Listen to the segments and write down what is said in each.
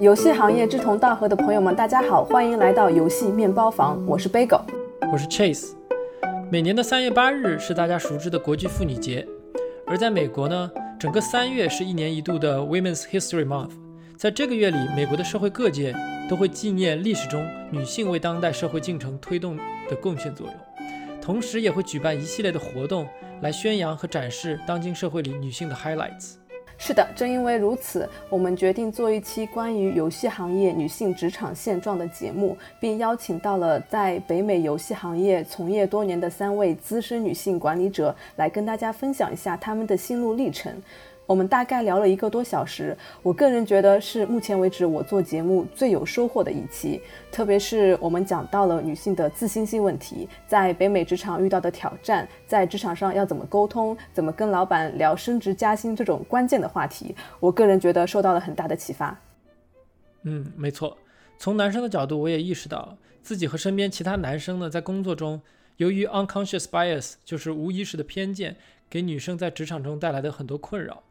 游戏行业志同道合的朋友们，大家好，欢迎来到游戏面包房，我是 Bagel，我是 Chase。每年的三月八日是大家熟知的国际妇女节，而在美国呢，整个三月是一年一度的 Women's History Month。在这个月里，美国的社会各界都会纪念历史中女性为当代社会进程推动的贡献作用，同时也会举办一系列的活动来宣扬和展示当今社会里女性的 highlights。是的，正因为如此，我们决定做一期关于游戏行业女性职场现状的节目，并邀请到了在北美游戏行业从业多年的三位资深女性管理者，来跟大家分享一下她们的心路历程。我们大概聊了一个多小时，我个人觉得是目前为止我做节目最有收获的一期。特别是我们讲到了女性的自信心问题，在北美职场遇到的挑战，在职场上要怎么沟通，怎么跟老板聊升职加薪这种关键的话题，我个人觉得受到了很大的启发。嗯，没错。从男生的角度，我也意识到自己和身边其他男生呢，在工作中，由于 unconscious bias，就是无意识的偏见，给女生在职场中带来的很多困扰。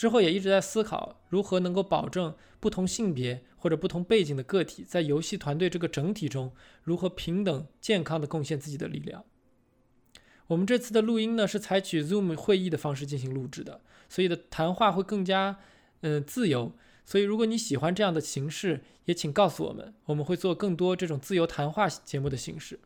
之后也一直在思考如何能够保证不同性别或者不同背景的个体在游戏团队这个整体中如何平等健康的贡献自己的力量。我们这次的录音呢是采取 Zoom 会议的方式进行录制的，所以的谈话会更加嗯自由。所以如果你喜欢这样的形式，也请告诉我们，我们会做更多这种自由谈话节目的形式。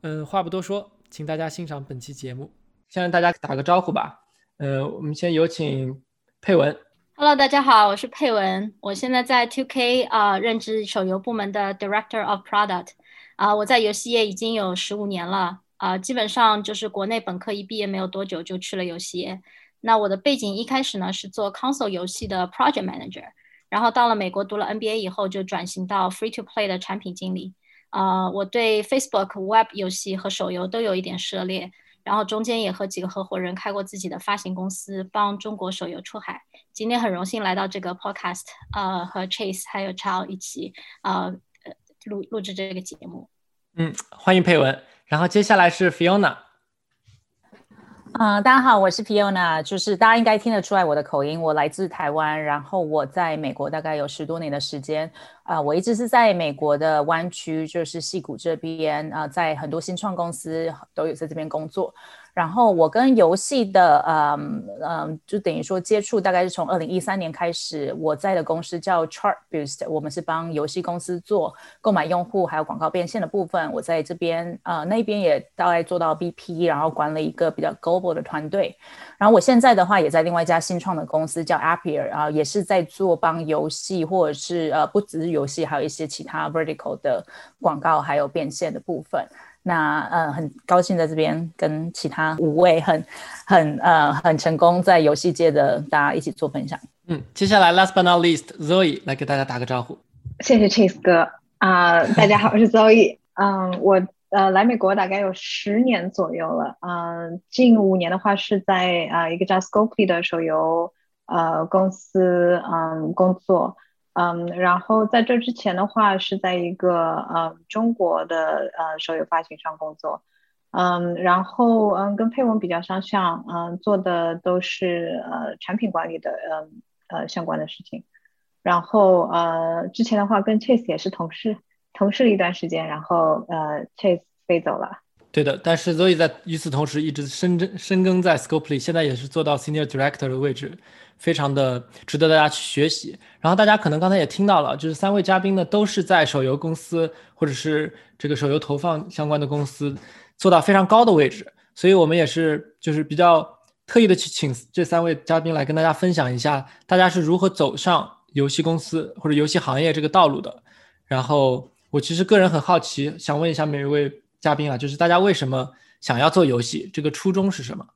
嗯，话不多说，请大家欣赏本期节目。先让大家打个招呼吧。呃，我们先有请。佩文，Hello，大家好，我是佩文，我现在在 Two K 啊，任职手游部门的 Director of Product 啊，我在游戏业已经有十五年了。啊，基本上就是国内本科一毕业没有多久就去了游戏业。那我的背景一开始呢是做 Console 游戏的 Project Manager，然后到了美国读了 NBA 以后就转型到 Free to Play 的产品经理。啊，我对 Facebook Web 游戏和手游都有一点涉猎。然后中间也和几个合伙人开过自己的发行公司，帮中国手游出海。今天很荣幸来到这个 podcast，呃，和 Chase 还有 Chao 一起，呃，录录制这个节目。嗯，欢迎佩文。然后接下来是 Fiona。嗯，大家好，我是 Piona，就是大家应该听得出来我的口音，我来自台湾，然后我在美国大概有十多年的时间，啊，我一直是在美国的湾区，就是戏谷这边，啊，在很多新创公司都有在这边工作。然后我跟游戏的，嗯嗯，就等于说接触大概是从二零一三年开始。我在的公司叫 Chartboost，我们是帮游戏公司做购买用户还有广告变现的部分。我在这边，呃，那边也大概做到 BP，然后管理一个比较 global 的团队。然后我现在的话也在另外一家新创的公司叫 Appier，啊，也是在做帮游戏或者是呃不只是游戏，还有一些其他 vertical 的广告还有变现的部分。那呃，很高兴在这边跟其他五位很很呃很成功在游戏界的大家一起做分享。嗯，接下来 last but not least Zoe 来给大家打个招呼。谢谢 Chase 哥啊，大家好，我是 Zoe。嗯，我呃来美国大概有十年左右了。嗯，近五年的话是在啊一个叫 Scopely 的手游呃公司嗯工作。嗯，然后在这之前的话是在一个呃中国的呃手游发行商工作，嗯，然后嗯跟佩文比较相像，嗯做的都是呃产品管理的嗯呃相关的事情，然后呃之前的话跟 Chase 也是同事，同事了一段时间，然后呃 Chase 飞走了。对的，但是 Zoe 在与此同时一直深耕深耕在 Scopely，现在也是做到 Senior Director 的位置。非常的值得大家去学习。然后大家可能刚才也听到了，就是三位嘉宾呢都是在手游公司或者是这个手游投放相关的公司做到非常高的位置，所以我们也是就是比较特意的去请这三位嘉宾来跟大家分享一下，大家是如何走上游戏公司或者游戏行业这个道路的。然后我其实个人很好奇，想问一下每一位嘉宾啊，就是大家为什么想要做游戏，这个初衷是什么？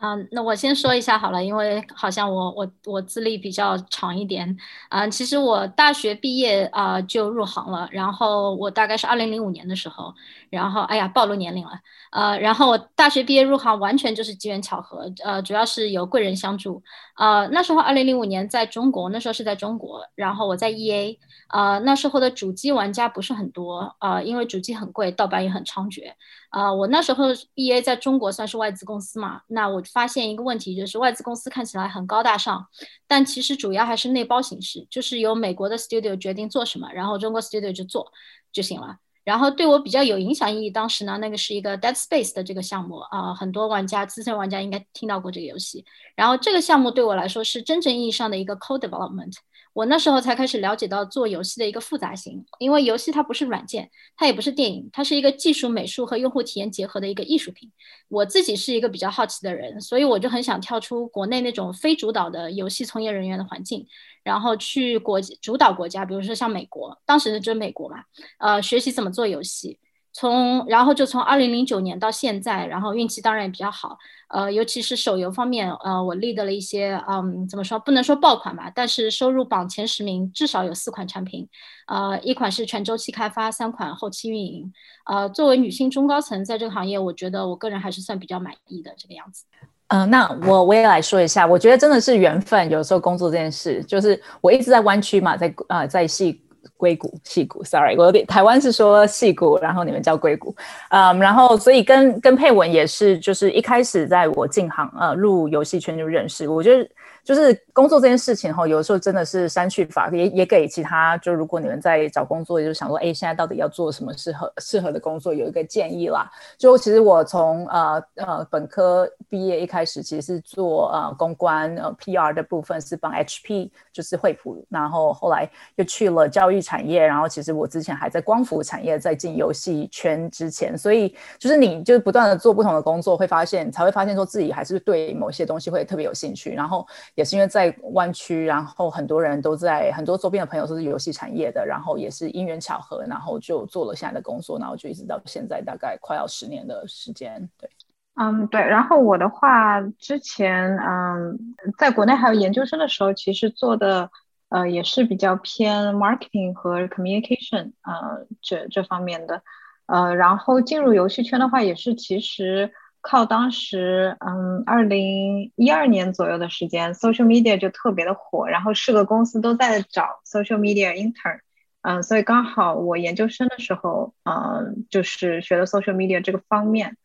嗯，那我先说一下好了，因为好像我我我资历比较长一点。嗯，其实我大学毕业啊就入行了，然后我大概是二零零五年的时候，然后哎呀暴露年龄了。呃，然后我大学毕业入行完全就是机缘巧合，呃，主要是有贵人相助。呃，那时候二零零五年在中国，那时候是在中国，然后我在 E A。呃，那时候的主机玩家不是很多，呃，因为主机很贵，盗版也很猖獗。啊，我那时候 E A 在中国算是外资公司嘛，那我。发现一个问题，就是外资公司看起来很高大上，但其实主要还是内包形式，就是由美国的 studio 决定做什么，然后中国 studio 就做就行了。然后对我比较有影响意义，当时呢，那个是一个 Dead Space 的这个项目啊，很多玩家资深玩家应该听到过这个游戏。然后这个项目对我来说是真正意义上的一个 co development。我那时候才开始了解到做游戏的一个复杂性，因为游戏它不是软件，它也不是电影，它是一个技术、美术和用户体验结合的一个艺术品。我自己是一个比较好奇的人，所以我就很想跳出国内那种非主导的游戏从业人员的环境，然后去国主导国家，比如说像美国，当时就美国嘛，呃，学习怎么做游戏。从然后就从二零零九年到现在，然后运气当然也比较好，呃，尤其是手游方面，呃，我立的了一些，嗯，怎么说不能说爆款吧，但是收入榜前十名至少有四款产品，呃，一款是全周期开发，三款后期运营，呃，作为女性中高层在这个行业，我觉得我个人还是算比较满意的这个样子。嗯，那我我也来说一下，我觉得真的是缘分，有时候工作这件事，就是我一直在湾区嘛，在呃在戏。硅谷、戏谷，sorry，我有点台湾是说戏谷，然后你们叫硅谷，嗯，然后所以跟跟佩文也是，就是一开始在我进行呃入游戏圈就认识，我觉得。就是工作这件事情哈，有的时候真的是删去法，也也给其他就如果你们在找工作，就想说，哎，现在到底要做什么适合适合的工作，有一个建议啦。就其实我从呃呃本科毕业一开始，其实是做呃公关呃 PR 的部分，是帮 HP 就是惠普，然后后来又去了教育产业，然后其实我之前还在光伏产业，在进游戏圈之前，所以就是你就是不断的做不同的工作，会发现才会发现说自己还是对某些东西会特别有兴趣，然后。也是因为在湾区，然后很多人都在很多周边的朋友都是游戏产业的，然后也是因缘巧合，然后就做了现在的工作，然后就一直到现在大概快要十年的时间。对，嗯，对。然后我的话，之前嗯，在国内还有研究生的时候，其实做的呃也是比较偏 marketing 和 communication 呃这这方面的，呃，然后进入游戏圈的话，也是其实。靠当时，嗯，二零一二年左右的时间，social media 就特别的火，然后是个公司都在找 social media intern，嗯，所以刚好我研究生的时候，嗯，就是学的 social media 这个方面，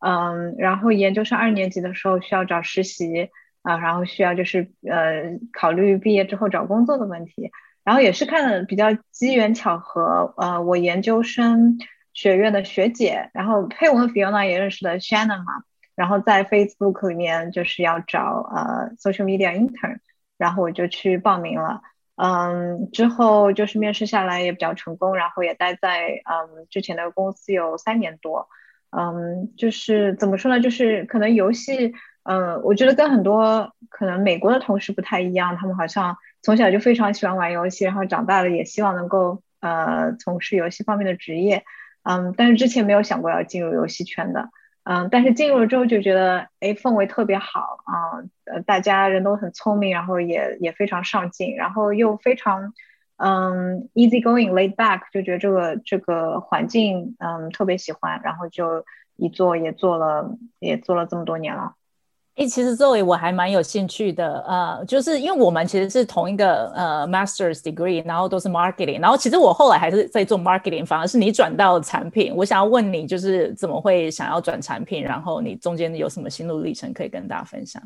嗯，然后研究生二年级的时候需要找实习，啊，然后需要就是呃考虑毕业之后找工作的问题，然后也是看比较机缘巧合，呃，我研究生。学院的学姐，然后佩文和 Fiona 也认识的 Shannon 嘛，然后在 Facebook 里面就是要找呃 social media intern，然后我就去报名了，嗯，之后就是面试下来也比较成功，然后也待在嗯之前的公司有三年多，嗯，就是怎么说呢，就是可能游戏，嗯，我觉得跟很多可能美国的同事不太一样，他们好像从小就非常喜欢玩游戏，然后长大了也希望能够呃从事游戏方面的职业。嗯，但是之前没有想过要进入游戏圈的，嗯，但是进入了之后就觉得，哎，氛围特别好啊，呃，大家人都很聪明，然后也也非常上进，然后又非常，嗯，easy going laid back，就觉得这个这个环境，嗯，特别喜欢，然后就一做也做了，也做了这么多年了。哎，其实作为我还蛮有兴趣的，呃，就是因为我们其实是同一个呃 master's degree，然后都是 marketing，然后其实我后来还是在做 marketing，反而是你转到产品。我想要问你，就是怎么会想要转产品？然后你中间有什么心路历程可以跟大家分享？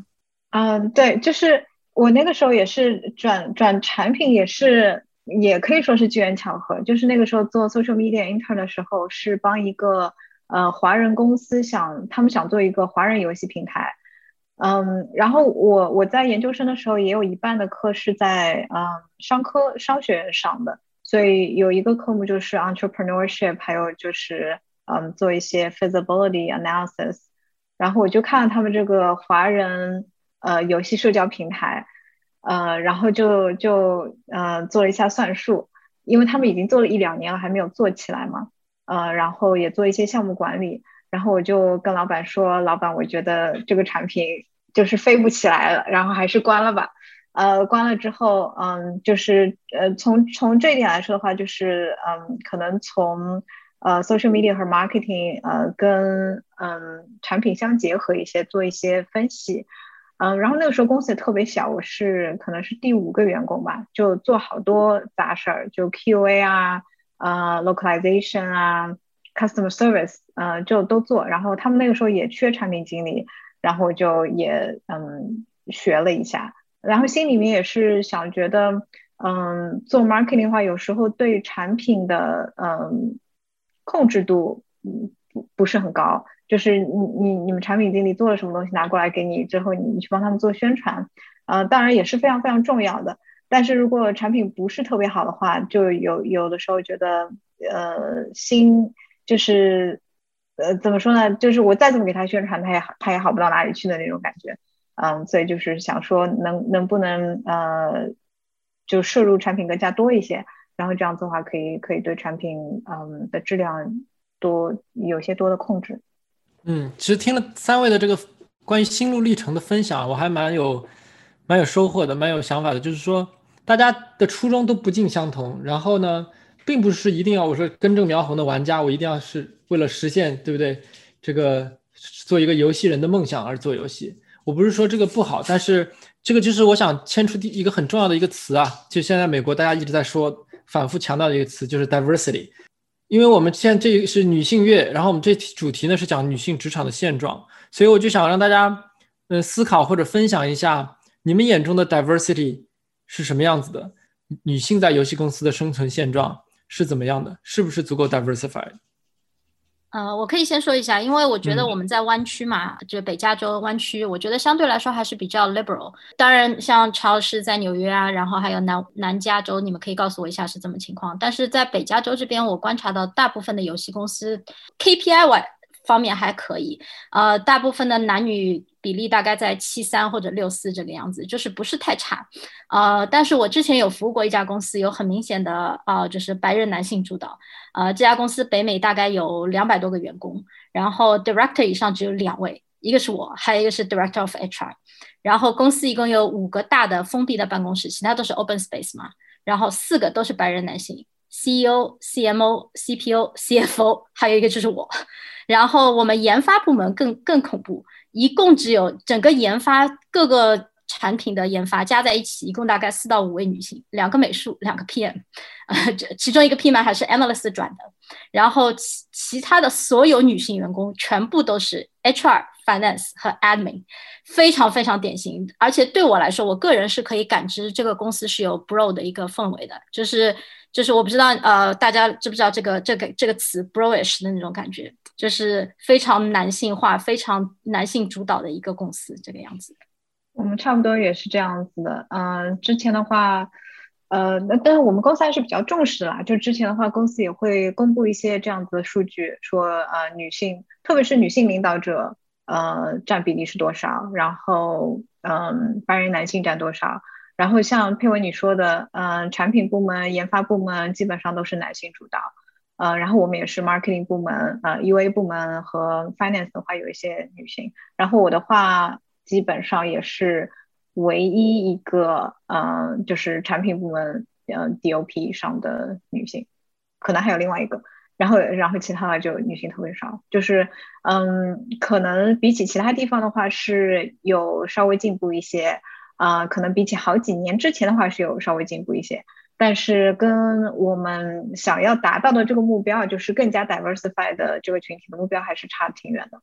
嗯，对，就是我那个时候也是转转产品，也是也可以说是机缘巧合。就是那个时候做 social media intern 的时候，是帮一个呃华人公司想他们想做一个华人游戏平台。嗯，然后我我在研究生的时候也有一半的课是在嗯商科商学院上的，所以有一个科目就是 entrepreneurship，还有就是嗯做一些 feasibility analysis。然后我就看了他们这个华人呃游戏社交平台，呃，然后就就呃做了一下算术，因为他们已经做了一两年了，还没有做起来嘛，呃，然后也做一些项目管理。然后我就跟老板说：“老板，我觉得这个产品就是飞不起来了，然后还是关了吧。”呃，关了之后，嗯，就是呃，从从这一点来说的话，就是嗯，可能从呃 social media 和 marketing 呃跟嗯产品相结合一些，做一些分析。嗯，然后那个时候公司也特别小，我是可能是第五个员工吧，就做好多杂事儿，就 QA 啊，呃，localization 啊。Customer service，呃，就都做。然后他们那个时候也缺产品经理，然后就也嗯学了一下，然后心里面也是想觉得，嗯，做 marketing 的话，有时候对产品的嗯控制度嗯不不是很高，就是你你你们产品经理做了什么东西拿过来给你之后，你去帮他们做宣传，呃，当然也是非常非常重要的。但是如果产品不是特别好的话，就有有的时候觉得，呃，心就是，呃，怎么说呢？就是我再怎么给他宣传，他也他也好不到哪里去的那种感觉。嗯，所以就是想说，能能不能呃，就摄入产品更加多一些，然后这样子的话，可以可以对产品嗯的质量多有些多的控制。嗯，其实听了三位的这个关于心路历程的分享，我还蛮有蛮有收获的，蛮有想法的，就是说。大家的初衷都不尽相同，然后呢，并不是一定要我说根正苗红的玩家，我一定要是为了实现，对不对？这个做一个游戏人的梦想而做游戏，我不是说这个不好，但是这个就是我想牵出第一个很重要的一个词啊，就现在美国大家一直在说、反复强调的一个词，就是 diversity。因为我们现在这是女性月，然后我们这主题呢是讲女性职场的现状，所以我就想让大家嗯思考或者分享一下你们眼中的 diversity。是什么样子的？女性在游戏公司的生存现状是怎么样的？是不是足够 diversified？呃，我可以先说一下，因为我觉得我们在湾区嘛，就北加州湾区，我觉得相对来说还是比较 liberal。当然，像超市在纽约啊，然后还有南南加州，你们可以告诉我一下是怎么情况。但是在北加州这边，我观察到大部分的游戏公司 KPI 外方面还可以，呃，大部分的男女。比例大概在七三或者六四这个样子，就是不是太差，呃，但是我之前有服务过一家公司，有很明显的啊，就是白人男性主导，呃，这家公司北美大概有两百多个员工，然后 director 以上只有两位，一个是我，还有一个是 director of HR，然后公司一共有五个大的封闭的办公室，其他都是 open space 嘛，然后四个都是白人男性，CEO、CMO、CPO、CFO，还有一个就是我，然后我们研发部门更更恐怖。一共只有整个研发各个产品的研发加在一起，一共大概四到五位女性，两个美术，两个 PM，呃，这其中一个 PM 还是 Analyst 转的，然后其其他的所有女性员工全部都是 HR、Finance 和 Admin，非常非常典型。而且对我来说，我个人是可以感知这个公司是有 Bro 的一个氛围的，就是就是我不知道呃大家知不知道这个这个这个词 Broish 的那种感觉。就是非常男性化、非常男性主导的一个公司，这个样子。我们差不多也是这样子的。嗯，之前的话，呃，那但是我们公司还是比较重视啦。就之前的话，公司也会公布一些这样子的数据，说呃，女性，特别是女性领导者，呃，占比例是多少？然后，嗯，白人男性占多少？然后像佩文你说的，嗯，产品部门、研发部门基本上都是男性主导。呃，然后我们也是 marketing 部门，呃，UA 部门和 finance 的话有一些女性。然后我的话基本上也是唯一一个，嗯，就是产品部门，嗯，DOP 以上的女性，可能还有另外一个。然后，然后其他的就女性特别少，就是，嗯，可能比起其他地方的话是有稍微进步一些，啊，可能比起好几年之前的话是有稍微进步一些。但是跟我们想要达到的这个目标，就是更加 diversified 的这个群体的目标，还是差挺远的。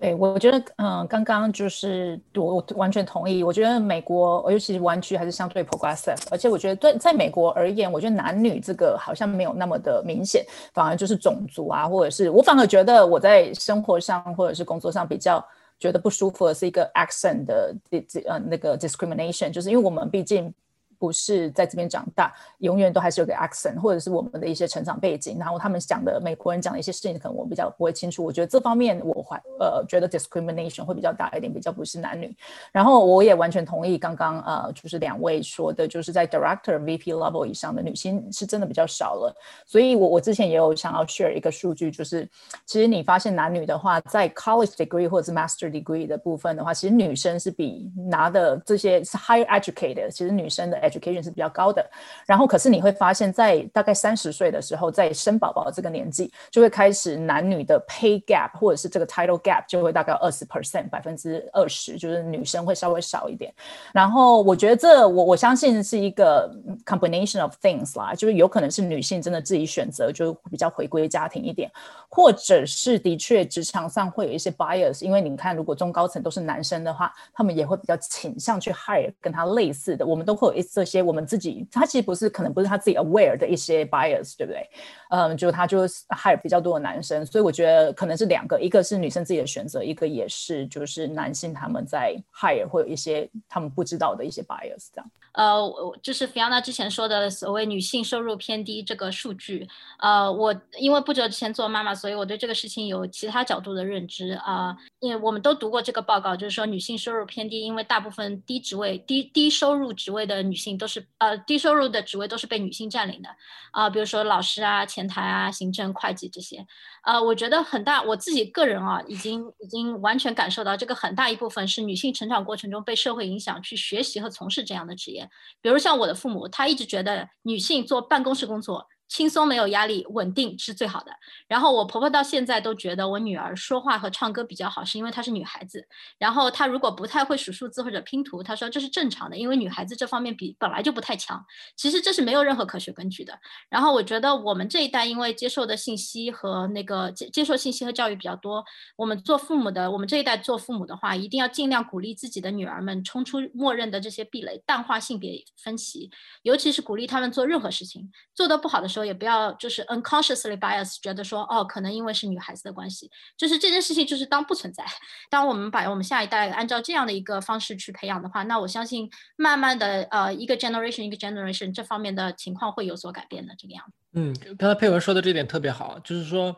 对，我觉得，嗯，刚刚就是我完全同意。我觉得美国，尤其是湾区，还是相对 progressive。而且我觉得，对在美国而言，我觉得男女这个好像没有那么的明显，反而就是种族啊，或者是我反而觉得我在生活上或者是工作上比较觉得不舒服的是一个 accent 的这这呃那个 discrimination，就是因为我们毕竟。不是在这边长大，永远都还是有个 accent，或者是我们的一些成长背景，然后他们讲的美国人讲的一些事情，可能我比较不会清楚。我觉得这方面我怀呃觉得 discrimination 会比较大一点，比较不是男女。然后我也完全同意刚刚呃就是两位说的，就是在 director VP level 以上的女性是真的比较少了。所以我我之前也有想要 share 一个数据，就是其实你发现男女的话，在 college degree 或者是 master degree 的部分的话，其实女生是比拿的这些 higher educated，其实女生的 education 是比较高的。然后可是你会发现在大概三十岁的时候，在生宝宝这个年纪，就会开始男女的 pay gap 或者是这个 title gap 就会大概二十 percent 百分之二十，就是女生会稍微少一点。然后我觉得这我我相信是一个 combination of things 啦，就是有可能是女性真的自己选择就比较回归家庭一点，或者是的确职场上会有一些 bias，因为你看如果中高层都是男生的话，他们也会比较倾向去 hire 跟他类似的，我们都会有一这些我们自己，他其实不是可能不是他自己 aware 的一些 bias，对不对？嗯，就他就是 hire 比较多的男生，所以我觉得可能是两个，一个是女生自己的选择，一个也是就是男性他们在 hire 或有一些他们不知道的一些 bias 这样。呃，我就是 Fiona 之前说的所谓女性收入偏低这个数据，呃，我因为不久之前做妈妈，所以我对这个事情有其他角度的认知啊。因为我们都读过这个报告，就是说女性收入偏低，因为大部分低职位、低低收入职位的女性都是呃低收入的职位都是被女性占领的啊，比如说老师啊、前台啊、行政、会计这些。呃，我觉得很大，我自己个人啊，已经已经完全感受到这个很大一部分是女性成长过程中被社会影响去学习和从事这样的职业，比如像我的父母，他一直觉得女性做办公室工作。轻松没有压力，稳定是最好的。然后我婆婆到现在都觉得我女儿说话和唱歌比较好，是因为她是女孩子。然后她如果不太会数数字或者拼图，她说这是正常的，因为女孩子这方面比本来就不太强。其实这是没有任何科学根据的。然后我觉得我们这一代因为接受的信息和那个接接受信息和教育比较多，我们做父母的，我们这一代做父母的话，一定要尽量鼓励自己的女儿们冲出默认的这些壁垒，淡化性别分歧，尤其是鼓励他们做任何事情，做得不好的时说也不要就是 unconsciously bias，觉得说哦，可能因为是女孩子的关系，就是这件事情就是当不存在。当我们把我们下一代按照这样的一个方式去培养的话，那我相信慢慢的呃一个 generation 一个 generation 这方面的情况会有所改变的这个样子。嗯，刚才佩文说的这点特别好，就是说，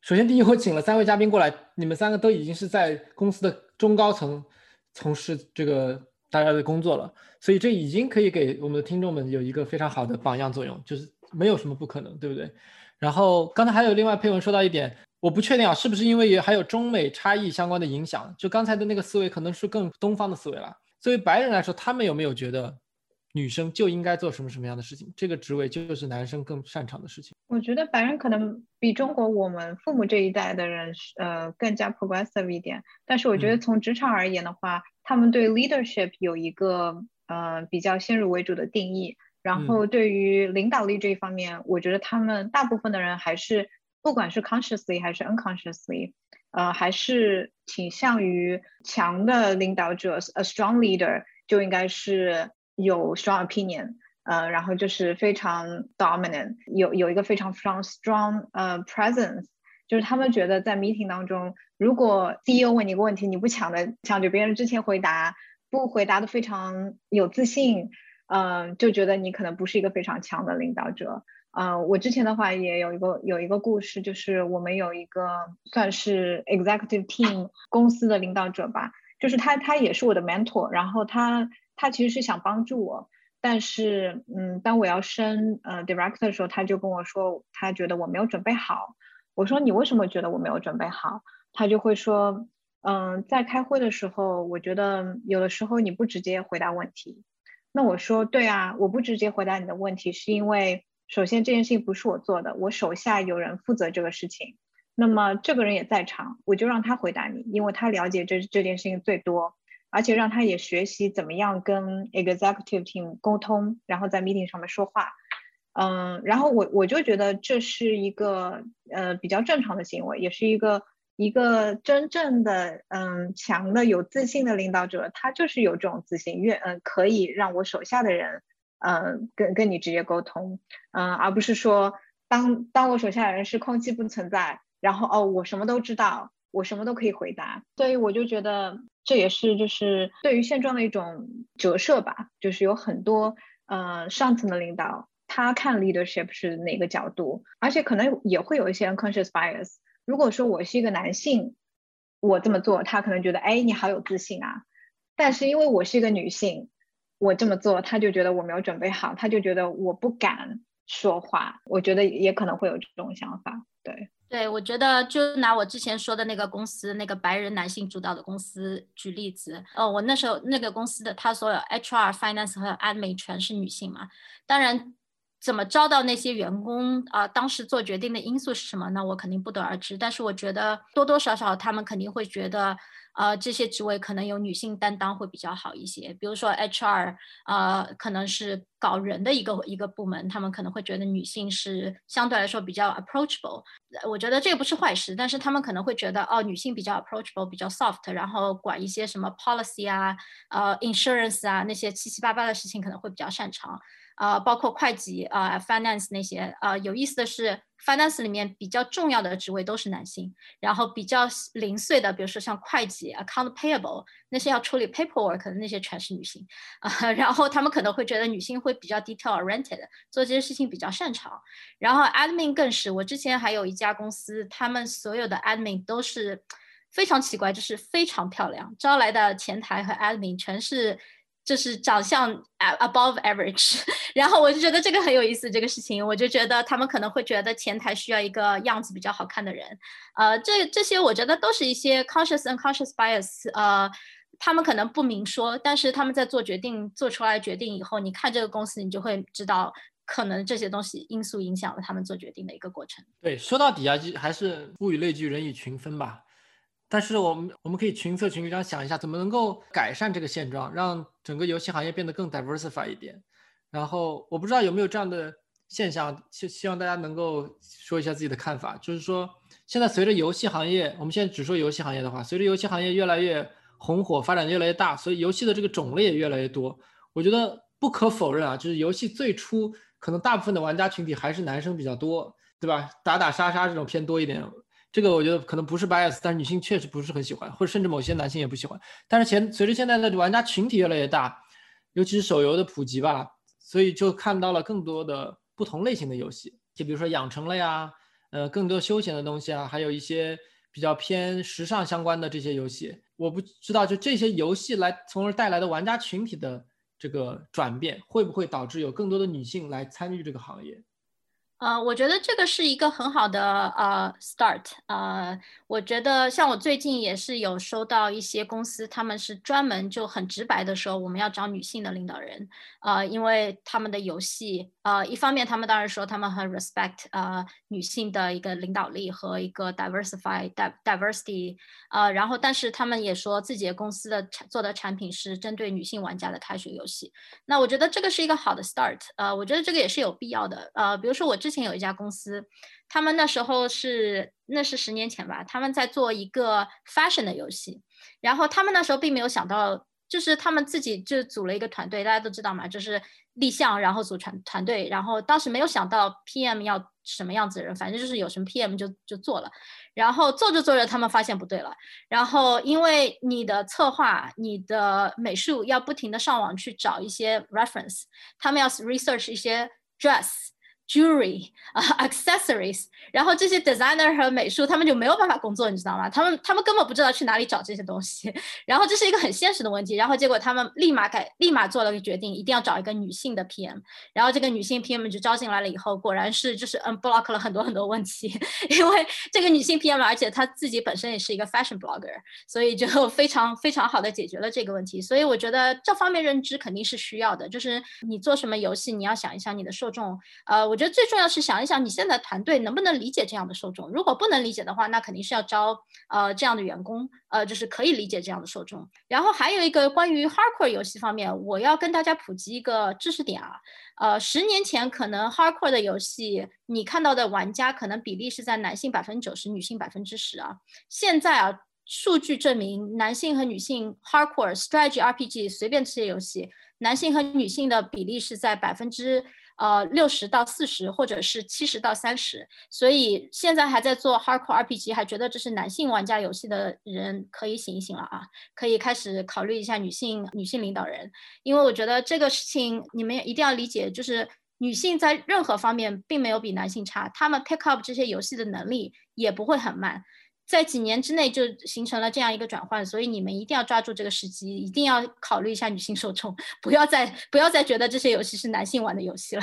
首先第一，我请了三位嘉宾过来，你们三个都已经是在公司的中高层从事这个。大家的工作了，所以这已经可以给我们的听众们有一个非常好的榜样作用，就是没有什么不可能，对不对？然后刚才还有另外配文说到一点，我不确定啊，是不是因为也还有中美差异相关的影响？就刚才的那个思维可能是更东方的思维了。作为白人来说，他们有没有觉得女生就应该做什么什么样的事情？这个职位就是男生更擅长的事情？我觉得白人可能比中国我们父母这一代的人呃更加 progressive 一点，但是我觉得从职场而言的话。他们对 leadership 有一个呃比较先入为主的定义，然后对于领导力这一方面，我觉得他们大部分的人还是不管是 consciously 还是 unconsciously，呃还是倾向于强的领导者，a strong leader 就应该是有 strong opinion，呃然后就是非常 dominant，有有一个非常 strong strong 呃 presence。就是他们觉得在 meeting 当中，如果 CEO 问你一个问题，你不抢的抢着别人之前回答，不回答的非常有自信，嗯，就觉得你可能不是一个非常强的领导者。嗯，我之前的话也有一个有一个故事，就是我们有一个算是 executive team 公司的领导者吧，就是他他也是我的 mentor，然后他他其实是想帮助我，但是嗯，当我要升呃 director 的时候，他就跟我说，他觉得我没有准备好。我说你为什么觉得我没有准备好？他就会说，嗯，在开会的时候，我觉得有的时候你不直接回答问题。那我说，对啊，我不直接回答你的问题，是因为首先这件事情不是我做的，我手下有人负责这个事情。那么这个人也在场，我就让他回答你，因为他了解这这件事情最多，而且让他也学习怎么样跟 executive team 沟通，然后在 meeting 上面说话。嗯，然后我我就觉得这是一个呃比较正常的行为，也是一个一个真正的嗯强的有自信的领导者，他就是有这种自信，愿嗯可以让我手下的人嗯跟跟你直接沟通，嗯而不是说当当我手下的人是空气不存在，然后哦我什么都知道，我什么都可以回答，所以我就觉得这也是就是对于现状的一种折射吧，就是有很多呃上层的领导。他看 leadership 是哪个角度，而且可能也会有一些 unconscious bias。如果说我是一个男性，我这么做，他可能觉得，哎，你好有自信啊。但是因为我是一个女性，我这么做，他就觉得我没有准备好，他就觉得我不敢说话。我觉得也可能会有这种想法，对。对，我觉得就拿我之前说的那个公司，那个白人男性主导的公司举例子。哦，我那时候那个公司的他所有 HR、Finance 和 Admin 全是女性嘛。当然，怎么招到那些员工啊？当时做决定的因素是什么？那我肯定不得而知。但是我觉得多多少少他们肯定会觉得。呃，这些职位可能有女性担当会比较好一些，比如说 HR，呃，可能是搞人的一个一个部门，他们可能会觉得女性是相对来说比较 approachable。我觉得这个不是坏事，但是他们可能会觉得哦，女性比较 approachable，比较 soft，然后管一些什么 policy 啊，呃，insurance 啊那些七七八八的事情可能会比较擅长。啊，包括会计啊，finance 那些啊，有意思的是，finance 里面比较重要的职位都是男性，然后比较零碎的，比如说像会计，account payable 那些要处理 paperwork 的那些全是女性啊，然后他们可能会觉得女性会比较 detail oriented，做这些事情比较擅长，然后 admin 更是，我之前还有一家公司，他们所有的 admin 都是非常奇怪，就是非常漂亮，招来的前台和 admin 全是。就是长相 above average，然后我就觉得这个很有意思，这个事情，我就觉得他们可能会觉得前台需要一个样子比较好看的人，呃，这这些我觉得都是一些 conscious and conscious bias，呃，他们可能不明说，但是他们在做决定做出来决定以后，你看这个公司，你就会知道，可能这些东西因素影响了他们做决定的一个过程。对，说到底啊，就还是物以类聚，人以群分吧。但是我们我们可以群策群力，这样想一下，怎么能够改善这个现状，让整个游戏行业变得更 diversify 一点。然后我不知道有没有这样的现象，希希望大家能够说一下自己的看法。就是说，现在随着游戏行业，我们现在只说游戏行业的话，随着游戏行业越来越红火，发展越来越大，所以游戏的这个种类也越来越多。我觉得不可否认啊，就是游戏最初可能大部分的玩家群体还是男生比较多，对吧？打打杀杀这种偏多一点。这个我觉得可能不是 bias，但是女性确实不是很喜欢，或者甚至某些男性也不喜欢。但是前随着现在的玩家群体越来越大，尤其是手游的普及吧，所以就看到了更多的不同类型的游戏，就比如说养成类呀，呃，更多休闲的东西啊，还有一些比较偏时尚相关的这些游戏。我不知道就这些游戏来从而带来的玩家群体的这个转变，会不会导致有更多的女性来参与这个行业？呃，我觉得这个是一个很好的呃 start。呃，我觉得像我最近也是有收到一些公司，他们是专门就很直白的说，我们要找女性的领导人。呃，因为他们的游戏，呃，一方面他们当然说他们很 respect 呃女性的一个领导力和一个 diversify diversity。呃，然后但是他们也说自己的公司的产做的产品是针对女性玩家的开学游戏。那我觉得这个是一个好的 start。呃，我觉得这个也是有必要的。呃，比如说我之前有一家公司，他们那时候是那是十年前吧，他们在做一个 fashion 的游戏，然后他们那时候并没有想到，就是他们自己就组了一个团队，大家都知道嘛，就是立项，然后组团团队，然后当时没有想到 PM 要什么样子的人，反正就是有什么 PM 就就做了，然后做着做着，他们发现不对了，然后因为你的策划、你的美术要不停的上网去找一些 reference，他们要 research 一些 dress。Jewelry 啊，accessories，然后这些 designer 和美术他们就没有办法工作，你知道吗？他们他们根本不知道去哪里找这些东西，然后这是一个很现实的问题。然后结果他们立马改，立马做了个决定，一定要找一个女性的 PM。然后这个女性 PM 就招进来了以后，果然是就是 unblock 了很多很多问题，因为这个女性 PM，而且她自己本身也是一个 fashion blogger，所以就非常非常好的解决了这个问题。所以我觉得这方面认知肯定是需要的，就是你做什么游戏，你要想一想你的受众，呃，我。觉得最重要是想一想，你现在团队能不能理解这样的受众？如果不能理解的话，那肯定是要招呃这样的员工，呃，就是可以理解这样的受众。然后还有一个关于 hardcore 游戏方面，我要跟大家普及一个知识点啊，呃，十年前可能 hardcore 的游戏，你看到的玩家可能比例是在男性百分之九十，女性百分之十啊。现在啊，数据证明，男性和女性 hardcore strategy RPG 随便这些游戏，男性和女性的比例是在百分之。呃，六十到四十，或者是七十到三十，所以现在还在做 hardcore RPG，还觉得这是男性玩家游戏的人可以醒一醒了啊，可以开始考虑一下女性女性领导人，因为我觉得这个事情你们一定要理解，就是女性在任何方面并没有比男性差，她们 pick up 这些游戏的能力也不会很慢。在几年之内就形成了这样一个转换，所以你们一定要抓住这个时机，一定要考虑一下女性受众，不要再不要再觉得这些游戏是男性玩的游戏了。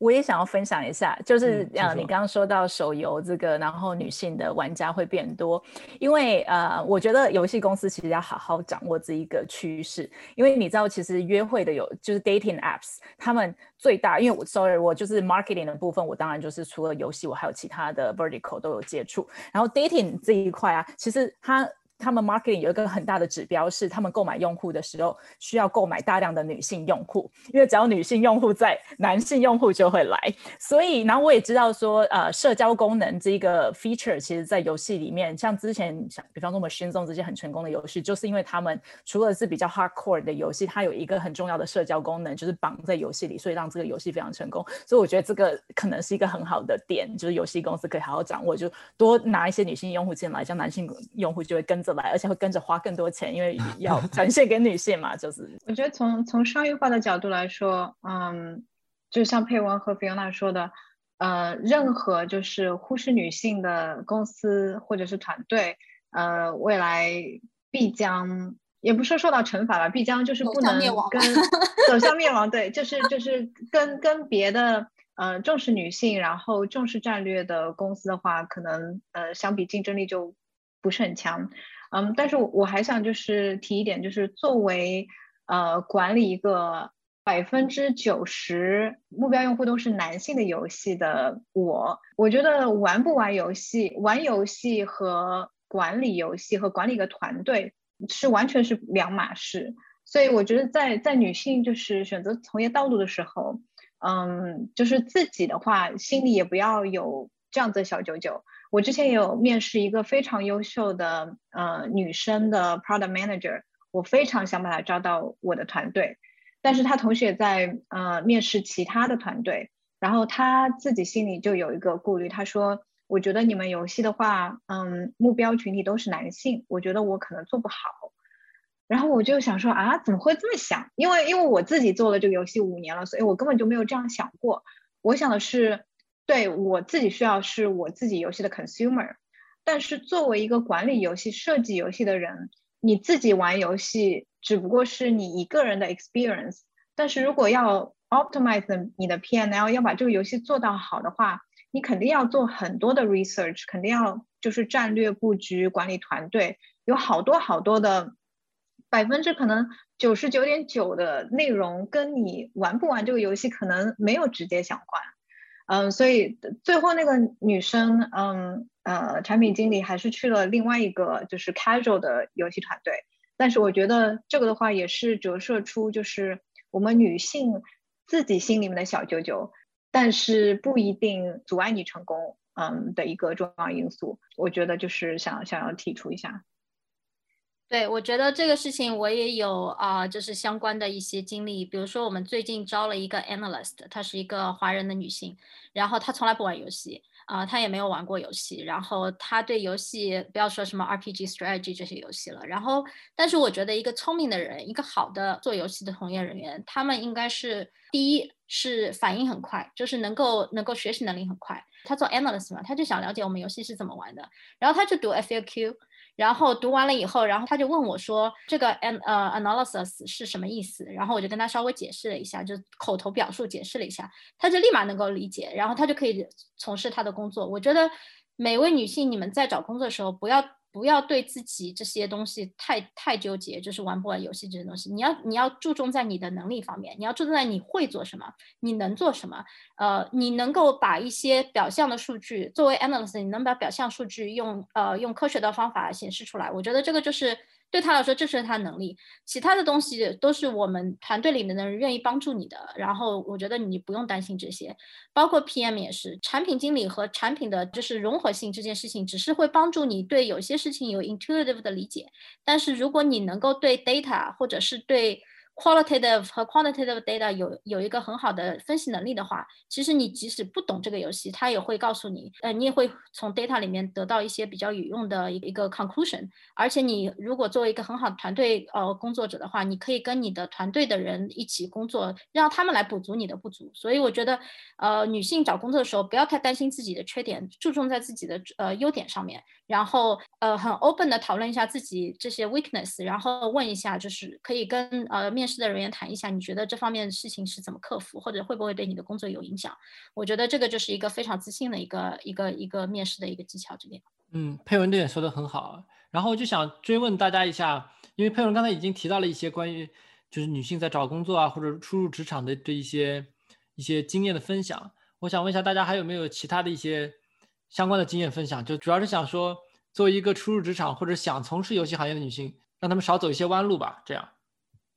我也想要分享一下，就是呃，你刚刚说到手游这个，然后女性的玩家会变多，因为呃，我觉得游戏公司其实要好好掌握这一个趋势，因为你知道，其实约会的有就是 dating apps，他们最大，因为我 sorry，我就是 marketing 的部分，我当然就是除了游戏，我还有其他的 vertical 都有接触，然后 dating 这一块啊，其实它。他们 marketing 有一个很大的指标是，他们购买用户的时候需要购买大量的女性用户，因为只要女性用户在，男性用户就会来。所以，然后我也知道说，呃，社交功能这一个 feature，其实在游戏里面，像之前像比方说我们 Shin Zone 这些很成功的游戏，就是因为他们除了是比较 hardcore 的游戏，它有一个很重要的社交功能，就是绑在游戏里，所以让这个游戏非常成功。所以我觉得这个可能是一个很好的点，就是游戏公司可以好好掌握，就多拿一些女性用户进来，像男性用户就会跟着。来，而且会跟着花更多钱，因为 要展现给女性嘛。就是我觉得从从商业化的角度来说，嗯，就像佩文和菲欧娜说的，呃，任何就是忽视女性的公司或者是团队，呃，未来必将也不说受到惩罚吧，必将就是不能跟 走向灭亡。对，就是就是跟跟别的呃重视女性然后重视战略的公司的话，可能呃相比竞争力就不是很强。嗯，但是我我还想就是提一点，就是作为呃管理一个百分之九十目标用户都是男性的游戏的我，我觉得玩不玩游戏，玩游戏和管理游戏和管理一个团队是完全是两码事。所以我觉得在在女性就是选择从业道路的时候，嗯，就是自己的话心里也不要有这样子的小九九。我之前有面试一个非常优秀的呃女生的 product manager，我非常想把她招到我的团队，但是她同时也在呃面试其他的团队，然后她自己心里就有一个顾虑，她说：“我觉得你们游戏的话，嗯，目标群体都是男性，我觉得我可能做不好。”然后我就想说啊，怎么会这么想？因为因为我自己做了这个游戏五年了，所以我根本就没有这样想过。我想的是。对我自己需要是我自己游戏的 consumer，但是作为一个管理游戏、设计游戏的人，你自己玩游戏只不过是你一个人的 experience。但是如果要 optimize 你的 P N L，要把这个游戏做到好的话，你肯定要做很多的 research，肯定要就是战略布局、管理团队，有好多好多的百分之可能九十九点九的内容跟你玩不玩这个游戏可能没有直接相关。嗯，所以最后那个女生，嗯呃，产品经理还是去了另外一个就是 casual 的游戏团队。但是我觉得这个的话也是折射出就是我们女性自己心里面的小九九，但是不一定阻碍你成功，嗯的一个重要因素。我觉得就是想想要提出一下。对，我觉得这个事情我也有啊，就是相关的一些经历。比如说，我们最近招了一个 analyst，她是一个华人的女性，然后她从来不玩游戏啊，她也没有玩过游戏，然后她对游戏不要说什么 RPG、strategy 这些游戏了。然后，但是我觉得一个聪明的人，一个好的做游戏的从业人员，他们应该是第一是反应很快，就是能够能够学习能力很快。他做 analyst 嘛，他就想了解我们游戏是怎么玩的，然后他就读 FAQ。然后读完了以后，然后他就问我说：“这个 an 呃 analysis 是什么意思？”然后我就跟他稍微解释了一下，就口头表述解释了一下，他就立马能够理解，然后他就可以从事他的工作。我觉得每位女性，你们在找工作的时候不要。不要对自己这些东西太太纠结，就是玩不玩游戏这些东西。你要你要注重在你的能力方面，你要注重在你会做什么，你能做什么。呃，你能够把一些表象的数据作为 analysis，你能把表象数据用呃用科学的方法显示出来。我觉得这个就是。对他来说，这是他能力，其他的东西都是我们团队里面的人愿意帮助你的。然后我觉得你不用担心这些，包括 PM 也是，产品经理和产品的就是融合性这件事情，只是会帮助你对有些事情有 intuitive 的理解。但是如果你能够对 data 或者是对 qualitative 和 quantitative data 有有一个很好的分析能力的话，其实你即使不懂这个游戏，它也会告诉你，呃，你也会从 data 里面得到一些比较有用的一个 conclusion。而且你如果作为一个很好的团队呃工作者的话，你可以跟你的团队的人一起工作，让他们来补足你的不足。所以我觉得，呃，女性找工作的时候不要太担心自己的缺点，注重在自己的呃优点上面。然后呃很 open 的讨论一下自己这些 weakness，然后问一下就是可以跟呃面试的人员谈一下，你觉得这方面的事情是怎么克服，或者会不会对你的工作有影响？我觉得这个就是一个非常自信的一个一个一个面试的一个技巧这边。嗯，佩文这点说的很好，然后就想追问大家一下，因为佩文刚才已经提到了一些关于就是女性在找工作啊或者初入职场的这一些一些经验的分享，我想问一下大家还有没有其他的一些。相关的经验分享，就主要是想说，作为一个初入职场或者想从事游戏行业的女性，让他们少走一些弯路吧。这样，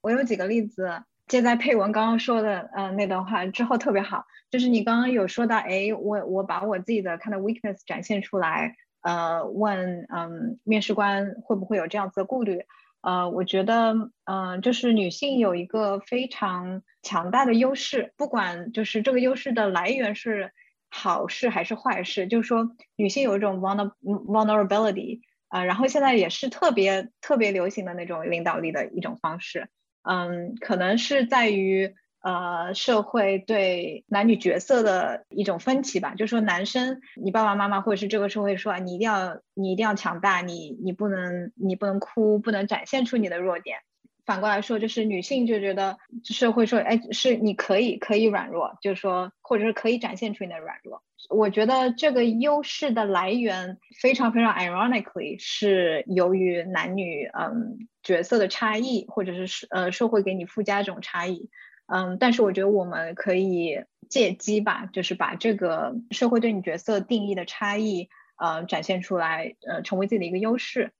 我有几个例子，接在佩文刚刚说的呃那段话之后特别好，就是你刚刚有说到，哎，我我把我自己的看到 weakness 展现出来，呃，问嗯面试官会不会有这样子的顾虑，呃，我觉得嗯就是女性有一个非常强大的优势，不管就是这个优势的来源是。好事还是坏事？就是说，女性有一种 vulnerability 啊，然后现在也是特别特别流行的那种领导力的一种方式。嗯，可能是在于呃社会对男女角色的一种分歧吧。就是说，男生，你爸爸妈妈或者是这个社会说，你一定要你一定要强大，你你不能你不能哭，不能展现出你的弱点。反过来说，就是女性就觉得社会说，哎，是你可以可以软弱，就是说，或者是可以展现出你的软弱。我觉得这个优势的来源非常非常 ironically 是由于男女嗯角色的差异，或者是呃社会给你附加这种差异。嗯，但是我觉得我们可以借机吧，就是把这个社会对你角色定义的差异，呃，展现出来，呃，成为自己的一个优势。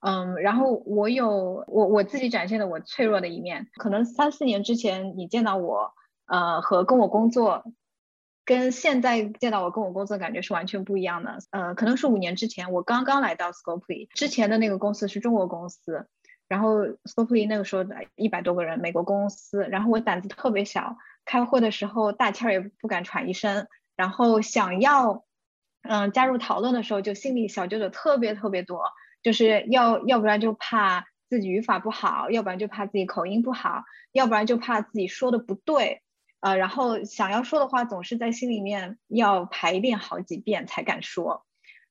嗯，然后我有我我自己展现的我脆弱的一面，可能三四年之前你见到我，呃，和跟我工作，跟现在见到我跟我工作感觉是完全不一样的。呃，可能是五年之前我刚刚来到 Scopely 之前的那个公司是中国公司，然后 Scopely 那个时候一百多个人，美国公司，然后我胆子特别小，开会的时候大气儿也不敢喘一声，然后想要嗯加入讨论的时候就心里小九九特别特别多。就是要要不然就怕自己语法不好，要不然就怕自己口音不好，要不然就怕自己说的不对，呃，然后想要说的话总是在心里面要排练好几遍才敢说，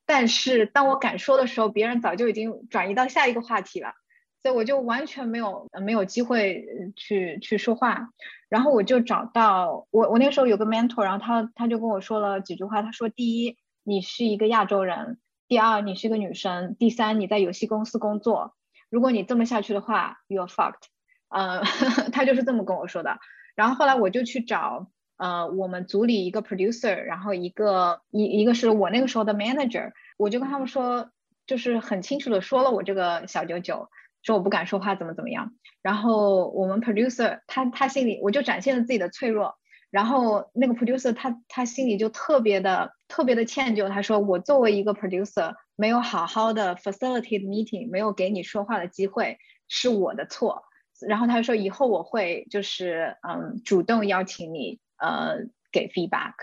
但是当我敢说的时候，别人早就已经转移到下一个话题了，所以我就完全没有没有机会去去说话，然后我就找到我我那时候有个 mentor，然后他他就跟我说了几句话，他说第一，你是一个亚洲人。第二，你是个女生；第三，你在游戏公司工作。如果你这么下去的话，you're fucked。呃，他就是这么跟我说的。然后后来我就去找呃我们组里一个 producer，然后一个一一个是我那个时候的 manager，我就跟他们说，就是很清楚的说了我这个小九九，说我不敢说话，怎么怎么样。然后我们 producer 他他心里我就展现了自己的脆弱。然后那个 producer 他他心里就特别的特别的歉疚，他说我作为一个 producer 没有好好的 facilitate meeting，没有给你说话的机会，是我的错。然后他说以后我会就是嗯主动邀请你呃给 feedback，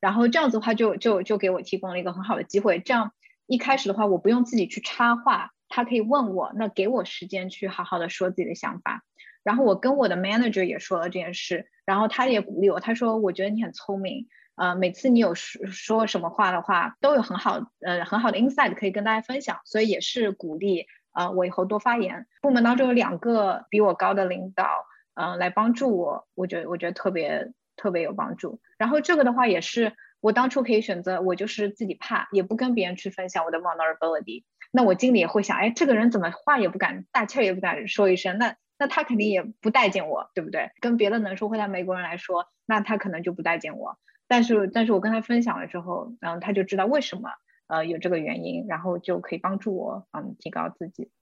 然后这样子的话就就就给我提供了一个很好的机会，这样一开始的话我不用自己去插话，他可以问我，那给我时间去好好的说自己的想法。然后我跟我的 manager 也说了这件事，然后他也鼓励我，他说我觉得你很聪明，呃，每次你有说说什么话的话，都有很好呃很好的 insight 可以跟大家分享，所以也是鼓励呃我以后多发言。部门当中有两个比我高的领导，嗯，来帮助我，我觉得我觉得特别特别有帮助。然后这个的话也是我当初可以选择，我就是自己怕，也不跟别人去分享我的 vulnerability，那我经理也会想，哎，这个人怎么话也不敢大气也不敢说一声，那。那他肯定也不待见我，对不对？跟别的能说会道美国人来说，那他可能就不待见我。但是，但是我跟他分享了之后，然后他就知道为什么，呃，有这个原因，然后就可以帮助我，嗯，提高自己。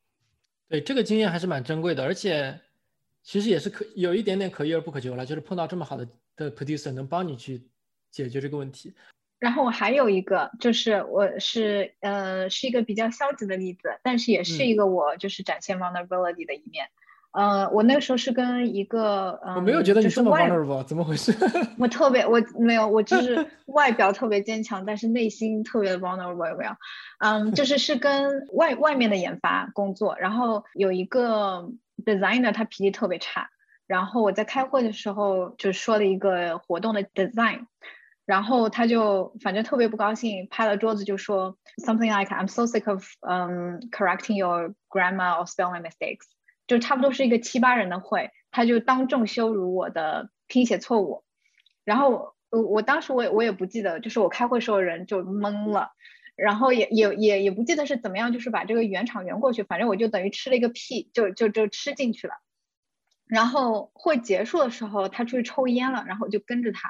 对，这个经验还是蛮珍贵的，而且其实也是可有一点点可遇而不可求了，就是碰到这么好的的 producer 能帮你去解决这个问题。然后我还有一个，就是我是呃是一个比较消极的例子，但是也是一个我就是展现 vulnerability 的一面。呃，我那个时候是跟一个，呃，我没有觉得你这么 vulnerable，怎么回事？我特别，我没有，我就是外表特别坚强，但是内心特别 vulnerable，有没有？嗯，就是是跟外外面的研发工作，然后有一个 designer，他脾气特别差，然后我在开会的时候就说了一个活动的 design，然后他就反正特别不高兴，拍了桌子就说 something like I'm so sick of um correcting your grammar or spelling mistakes，就差不多是一个七八人的会，他就当众羞辱我的拼写错误。然后我我当时我也我也不记得，就是我开会时候人就懵了，然后也也也也不记得是怎么样，就是把这个圆场圆过去，反正我就等于吃了一个屁，就就就吃进去了。然后会结束的时候，他出去抽烟了，然后我就跟着他。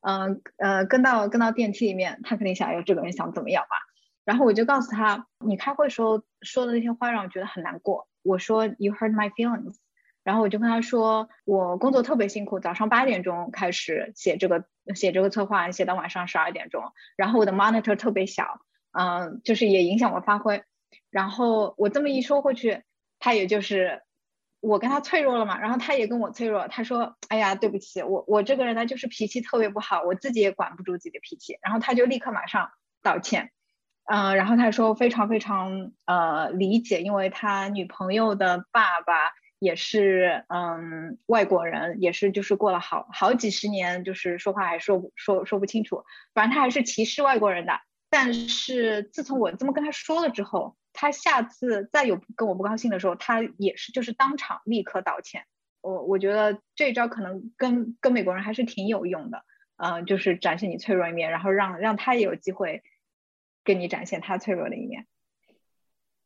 嗯呃，跟到跟到电梯里面，他肯定想，要这个人想怎么样嘛？然后我就告诉他，你开会时候说的那些话让我觉得很难过。我说 You hurt my feelings。然后我就跟他说，我工作特别辛苦，早上八点钟开始写这个写这个策划，写到晚上十二点钟。然后我的 monitor 特别小，嗯，就是也影响我发挥。然后我这么一说过去，他也就是。我跟他脆弱了嘛，然后他也跟我脆弱。他说：“哎呀，对不起，我我这个人呢，就是脾气特别不好，我自己也管不住自己的脾气。”然后他就立刻马上道歉，嗯，然后他说非常非常呃理解，因为他女朋友的爸爸也是嗯外国人，也是就是过了好好几十年，就是说话还说不说说不清楚，反正他还是歧视外国人的。但是自从我这么跟他说了之后。他下次再有跟我不高兴的时候，他也是就是当场立刻道歉。我我觉得这一招可能跟跟美国人还是挺有用的，嗯，就是展现你脆弱一面，然后让让他也有机会跟你展现他脆弱的一面。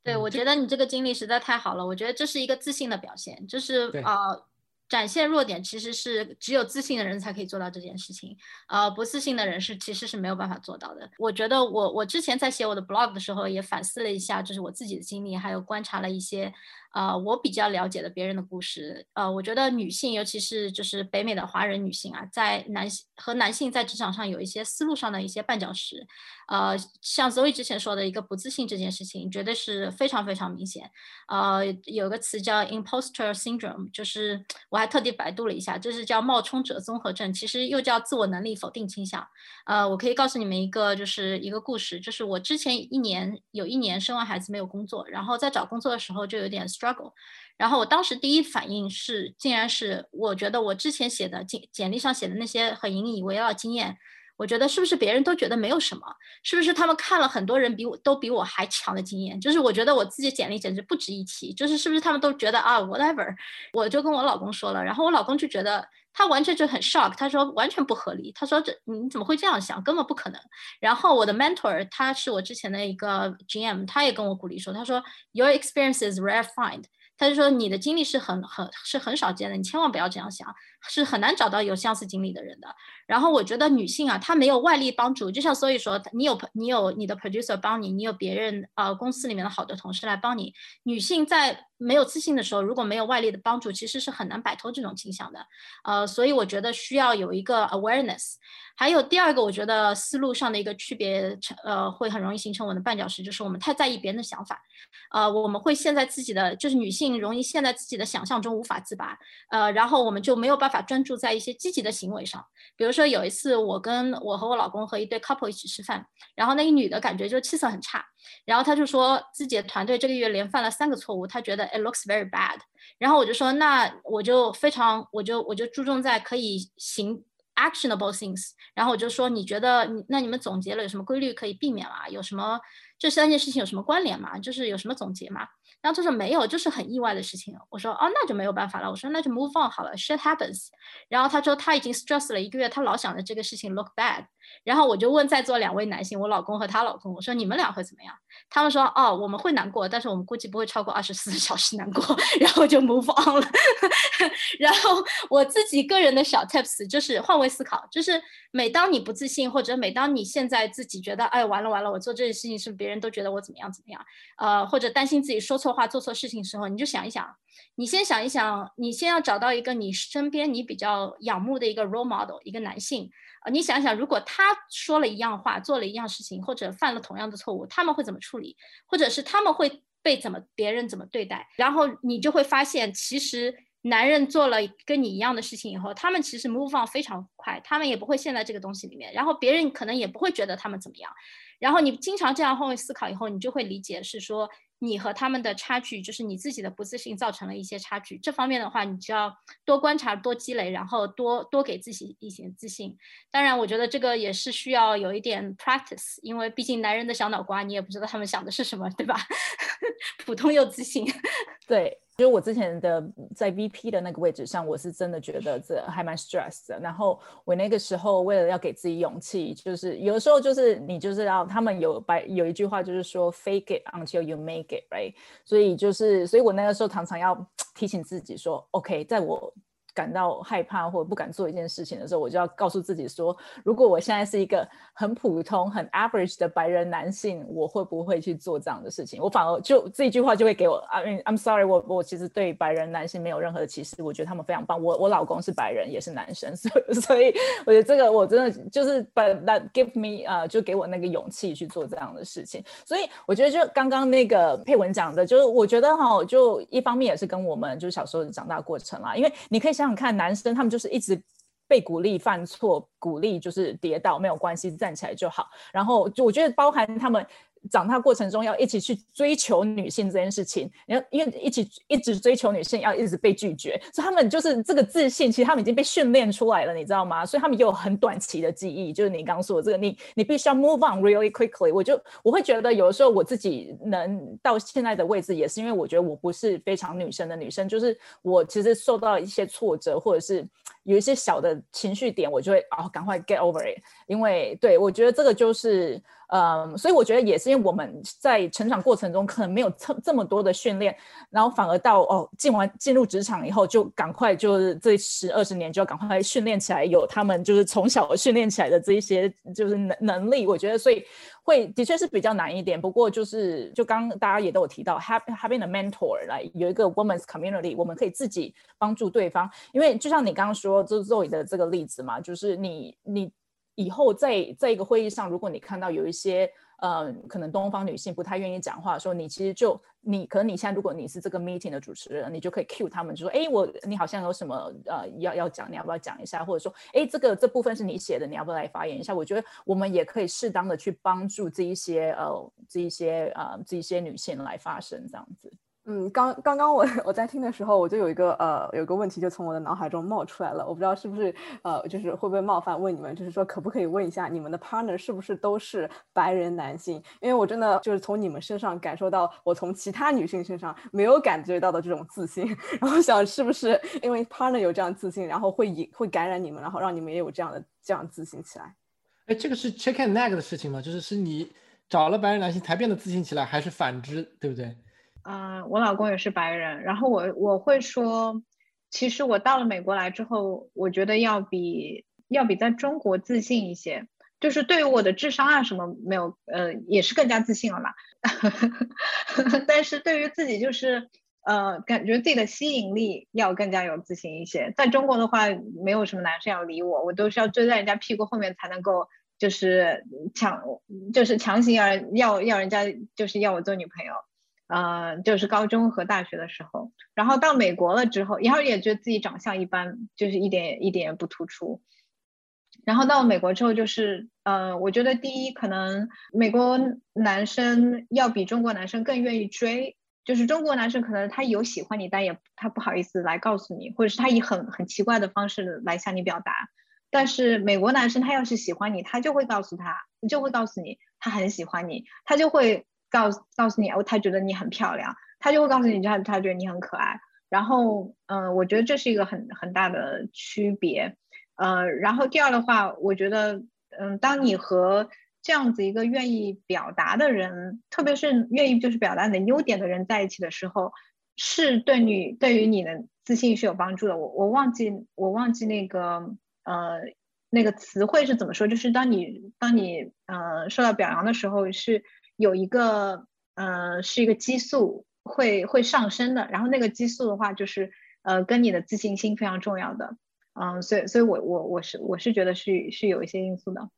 对，我觉得你这个经历实在太好了。我觉得这是一个自信的表现，就是呃。展现弱点其实是只有自信的人才可以做到这件事情，呃，不自信的人是其实是没有办法做到的。我觉得我我之前在写我的 blog 的时候也反思了一下，就是我自己的经历，还有观察了一些。呃，我比较了解的别人的故事，呃，我觉得女性，尤其是就是北美的华人女性啊，在男性和男性在职场上有一些思路上的一些绊脚石，呃，像 Zoe 之前说的一个不自信这件事情，绝对是非常非常明显。呃，有个词叫 imposter syndrome，就是我还特地百度了一下，这是叫冒充者综合症，其实又叫自我能力否定倾向。呃，我可以告诉你们一个，就是一个故事，就是我之前一年有一年生完孩子没有工作，然后在找工作的时候就有点。struggle，然后我当时第一反应是，竟然是我觉得我之前写的简简历上写的那些很引以为傲的经验，我觉得是不是别人都觉得没有什么？是不是他们看了很多人比我都比我还强的经验？就是我觉得我自己简历简直不值一提，就是是不是他们都觉得啊，whatever？我就跟我老公说了，然后我老公就觉得他完全就很 shock，他说完全不合理，他说这你怎么会这样想？根本不可能。然后我的 mentor 他是我之前的一个 GM，他也跟我鼓励说，他说 Your experience is rare find。他就说你的经历是很很是很少见的，你千万不要这样想，是很难找到有相似经历的人的。然后我觉得女性啊，她没有外力帮助，就像所以说你有你有你的 producer 帮你，你有别人呃公司里面的好的同事来帮你。女性在没有自信的时候，如果没有外力的帮助，其实是很难摆脱这种倾向的。呃，所以我觉得需要有一个 awareness。还有第二个，我觉得思路上的一个区别，呃，会很容易形成我的绊脚石，就是我们太在意别人的想法，呃，我们会陷在自己的，就是女性容易陷在自己的想象中无法自拔，呃，然后我们就没有办法专注在一些积极的行为上。比如说有一次，我跟我和我老公和一对 couple 一起吃饭，然后那个女的感觉就气色很差，然后她就说自己的团队这个月连犯了三个错误，她觉得 it looks very bad。然后我就说，那我就非常，我就我就注重在可以行。actionable things，然后我就说，你觉得你那你们总结了有什么规律可以避免吗？有什么这三件事情有什么关联吗？就是有什么总结吗？然后他说没有，就是很意外的事情。我说哦，那就没有办法了。我说那就 move on 好了，shit happens。然后他说他已经 stress 了一个月，他老想着这个事情 look bad。然后我就问在座两位男性，我老公和他老公，我说你们俩会怎么样？他们说哦，我们会难过，但是我们估计不会超过二十四 小时难过。然后就 move on 了。然后我自己个人的小 tips 就是换位思考，就是每当你不自信，或者每当你现在自己觉得哎完了完了，我做这件事情是不别人都觉得我怎么样怎么样，呃，或者担心自己说错。话做错事情的时候，你就想一想，你先想一想，你先要找到一个你身边你比较仰慕的一个 role model，一个男性，呃，你想想，如果他说了一样话，做了一样事情，或者犯了同样的错误，他们会怎么处理，或者是他们会被怎么别人怎么对待？然后你就会发现，其实男人做了跟你一样的事情以后，他们其实 move on 非常快，他们也不会陷在这个东西里面，然后别人可能也不会觉得他们怎么样。然后你经常这样换位思考以后，你就会理解是说。你和他们的差距，就是你自己的不自信造成了一些差距。这方面的话，你就要多观察、多积累，然后多多给自己一些自信。当然，我觉得这个也是需要有一点 practice，因为毕竟男人的小脑瓜，你也不知道他们想的是什么，对吧？普通又自信，对。就是我之前的在 VP 的那个位置上，我是真的觉得这还蛮 stress 的。然后我那个时候为了要给自己勇气，就是有的时候就是你就是要他们有把有一句话就是说 fake it until you make it，right？所以就是所以我那个时候常常要提醒自己说，OK，在我。感到害怕或不敢做一件事情的时候，我就要告诉自己说：如果我现在是一个很普通、很 average 的白人男性，我会不会去做这样的事情？我反而就这一句话就会给我，I mean I'm sorry，我我其实对白人男性没有任何的歧视，我觉得他们非常棒。我我老公是白人，也是男生，所以 所以我觉得这个我真的就是把 that give me 啊，就给我那个勇气去做这样的事情。所以我觉得就刚刚那个佩文讲的，就是我觉得哈，就一方面也是跟我们就是小时候长大过程啦，因为你可以想。想看男生，他们就是一直被鼓励犯错，鼓励就是跌倒没有关系，站起来就好。然后就我觉得包含他们。长大过程中要一起去追求女性这件事情，然后因为一起一直追求女性，要一直被拒绝，所以他们就是这个自信，其实他们已经被训练出来了，你知道吗？所以他们有很短期的记忆，就是你刚刚说的这个，你你必须要 move on really quickly。我就我会觉得有的时候我自己能到现在的位置，也是因为我觉得我不是非常女生的女生，就是我其实受到一些挫折，或者是有一些小的情绪点，我就会哦赶快 get over it。因为对我觉得这个就是。嗯，所以我觉得也是因为我们在成长过程中可能没有这这么多的训练，然后反而到哦进完进入职场以后就赶快就是这十二十年就要赶快训练起来，有他们就是从小训练起来的这一些就是能能力，我觉得所以会的确是比较难一点。不过就是就刚大家也都有提到，have having a mentor 来有一个 women's community，我们可以自己帮助对方，因为就像你刚刚说就 Zoe 的这个例子嘛，就是你你。以后在在一个会议上，如果你看到有一些呃，可能东方女性不太愿意讲话，说你其实就你可能你现在如果你是这个 meeting 的主持人，你就可以 cue 他们，就说哎，我你好像有什么呃要要讲，你要不要讲一下？或者说哎，这个这部分是你写的，你要不要来发言一下？我觉得我们也可以适当的去帮助这一些呃这一些呃这一些女性来发声，这样子。嗯，刚刚刚我我在听的时候，我就有一个呃有一个问题就从我的脑海中冒出来了，我不知道是不是呃就是会不会冒犯问你们，就是说可不可以问一下你们的 partner 是不是都是白人男性？因为我真的就是从你们身上感受到我从其他女性身上没有感觉到的这种自信，然后想是不是因为 partner 有这样自信，然后会引会感染你们，然后让你们也有这样的这样自信起来？哎，这个是 check and nag 的事情吗？就是是你找了白人男性才变得自信起来，还是反之，对不对？嗯，我老公也是白人，然后我我会说，其实我到了美国来之后，我觉得要比要比在中国自信一些，就是对于我的智商啊什么没有，呃，也是更加自信了嘛。但是对于自己就是呃，感觉自己的吸引力要更加有自信一些。在中国的话，没有什么男生要理我，我都是要追在人家屁股后面才能够，就是强，就是强行要要要人家就是要我做女朋友。呃，就是高中和大学的时候，然后到美国了之后，然后也觉得自己长相一般，就是一点一点也不突出。然后到美国之后，就是呃，我觉得第一，可能美国男生要比中国男生更愿意追，就是中国男生可能他有喜欢你，但也他不好意思来告诉你，或者是他以很很奇怪的方式来向你表达。但是美国男生他要是喜欢你，他就会告诉他，就会告诉你他很喜欢你，他就会。告告诉你哦，他觉得你很漂亮，他就会告诉你他他觉得你很可爱。然后，嗯，我觉得这是一个很很大的区别。呃，然后第二的话，我觉得，嗯，当你和这样子一个愿意表达的人，特别是愿意就是表达你的优点的人在一起的时候，是对你对于你的自信是有帮助的。我我忘记我忘记那个呃那个词汇是怎么说，就是当你当你呃受到表扬的时候是。有一个呃，是一个激素会会上升的，然后那个激素的话，就是呃，跟你的自信心非常重要的，嗯，所以所以我我我是我是觉得是是有一些因素的。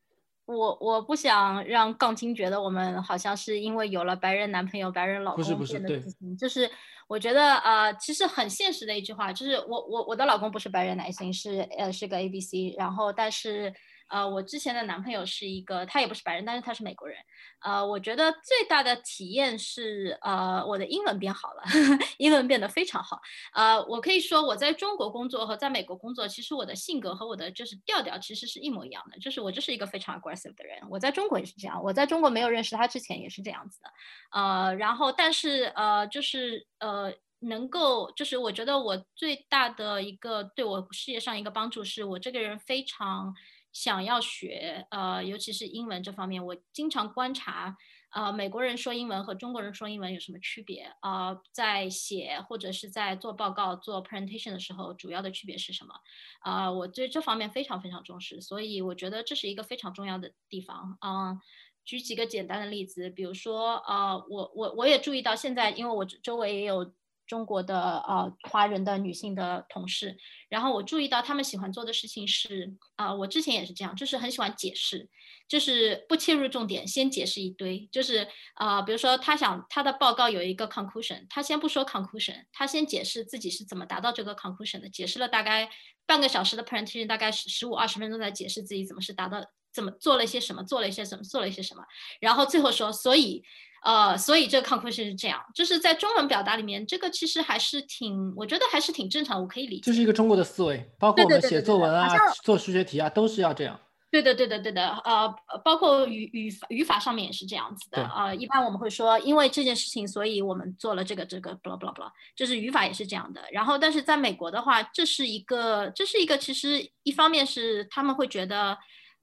我我不想让杠精觉得我们好像是因为有了白人男朋友、白人老公变得自信，就是我觉得呃，其实很现实的一句话，就是我我我的老公不是白人男性，是呃是个 A B C，然后但是。呃，我之前的男朋友是一个，他也不是白人，但是他是美国人。呃，我觉得最大的体验是，呃，我的英文变好了，英文变得非常好。呃，我可以说我在中国工作和在美国工作，其实我的性格和我的就是调调其实是一模一样的，就是我就是一个非常 aggressive 的人。我在中国也是这样，我在中国没有认识他之前也是这样子的。呃，然后但是呃，就是呃。能够就是我觉得我最大的一个对我事业上一个帮助是我这个人非常想要学，呃，尤其是英文这方面，我经常观察，呃，美国人说英文和中国人说英文有什么区别？呃，在写或者是在做报告、做 presentation 的时候，主要的区别是什么？啊，我对这方面非常非常重视，所以我觉得这是一个非常重要的地方。嗯，举几个简单的例子，比如说，呃，我我我也注意到现在，因为我周围也有。中国的呃华人的女性的同事，然后我注意到他们喜欢做的事情是啊，我之前也是这样，就是很喜欢解释，就是不切入重点，先解释一堆，就是啊，比如说他想他的报告有一个 conclusion，他先不说 conclusion，他先解释自己是怎么达到这个 conclusion 的，解释了大概半个小时的 presentation，大概十十五二十分钟在解释自己怎么是达到怎么做了一些什么，做了一些什么，做了一些什么，然后最后说，所以。呃，所以这个 conclusion 是这样，就是在中文表达里面，这个其实还是挺，我觉得还是挺正常，我可以理解。就是一个中国的思维，包括我们写作文啊、做数学题啊，都是要这样。对的，对的，对的。呃，包括语语语法上面也是这样子的。呃，一般我们会说，因为这件事情，所以我们做了这个这个 blah blah blah，就是语法也是这样的。然后，但是在美国的话，这是一个，这是一个，其实一方面是他们会觉得。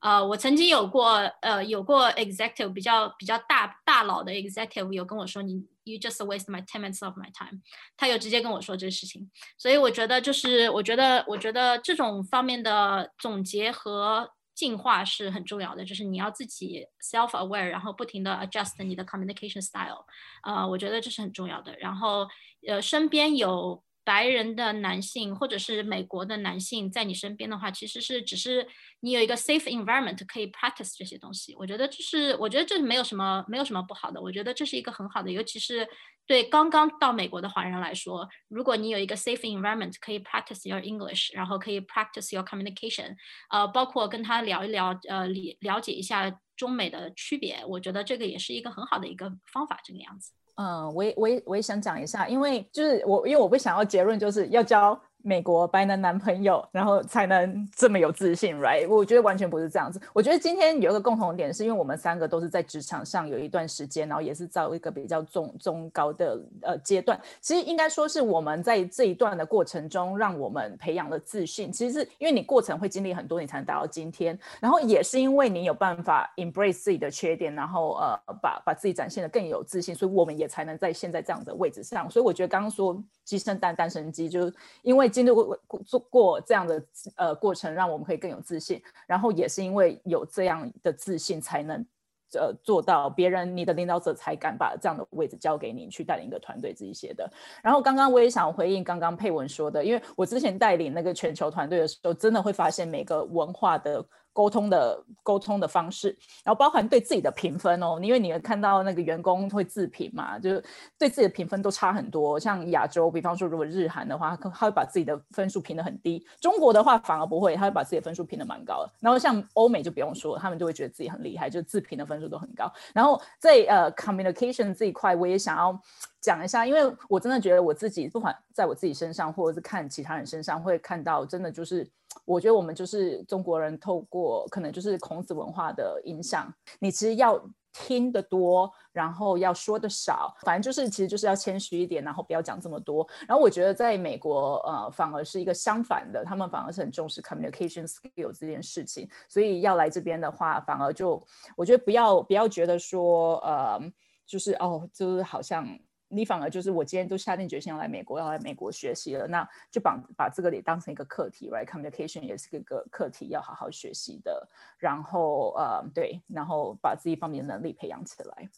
呃，我曾经有过，呃，有过 executive 比较比较大大佬的 executive 有跟我说，你 you just waste my ten minutes of my time，他有直接跟我说这个事情，所以我觉得就是，我觉得我觉得这种方面的总结和进化是很重要的，就是你要自己 self aware，然后不停的 adjust 你的 communication style，呃，我觉得这是很重要的，然后呃，身边有。白人的男性或者是美国的男性在你身边的话，其实是只是你有一个 safe environment 可以 practice 这些东西。我觉得这是，我觉得这没有什么没有什么不好的。我觉得这是一个很好的，尤其是对刚刚到美国的华人来说，如果你有一个 safe environment 可以 practice your English，然后可以 practice your communication，呃，包括跟他聊一聊，呃，了了解一下中美的区别，我觉得这个也是一个很好的一个方法，这个样子。嗯，我也我也我也想讲一下，因为就是我因为我不想要结论就是要教。美国白男男朋友，然后才能这么有自信，right？我觉得完全不是这样子。我觉得今天有一个共同点，是因为我们三个都是在职场上有一段时间，然后也是在一个比较中中高的呃阶段。其实应该说是我们在这一段的过程中，让我们培养了自信。其实是因为你过程会经历很多，你才能达到今天。然后也是因为你有办法 embrace 自己的缺点，然后呃把把自己展现的更有自信，所以我们也才能在现在这样的位置上。所以我觉得刚刚说鸡生蛋，蛋生鸡，就是因为。经历过做过这样的呃过程，让我们可以更有自信。然后也是因为有这样的自信，才能呃做到别人你的领导者才敢把这样的位置交给你去带领一个团队这些的。然后刚刚我也想回应刚刚佩文说的，因为我之前带领那个全球团队的时候，真的会发现每个文化的。沟通的沟通的方式，然后包含对自己的评分哦，因为你看到那个员工会自评嘛，就是对自己的评分都差很多。像亚洲，比方说如果日韩的话，他会把自己的分数评得很低；中国的话反而不会，他会把自己的分数评得蛮高的。然后像欧美就不用说，他们就会觉得自己很厉害，就自评的分数都很高。然后在呃 communication 这一块，我也想要讲一下，因为我真的觉得我自己不管在我自己身上，或者是看其他人身上，会看到真的就是。我觉得我们就是中国人，透过可能就是孔子文化的影响，你其实要听得多，然后要说的少，反正就是其实就是要谦虚一点，然后不要讲这么多。然后我觉得在美国，呃，反而是一个相反的，他们反而是很重视 communication skill 这件事情，所以要来这边的话，反而就我觉得不要不要觉得说，呃，就是哦，就是好像。你反而就是我今天都下定决心要来美国，要来美国学习了，那就把把这个也当成一个课题，right？Communication 也是一个课题，要好好学习的。然后呃，对，然后把自己方面的能力培养起来。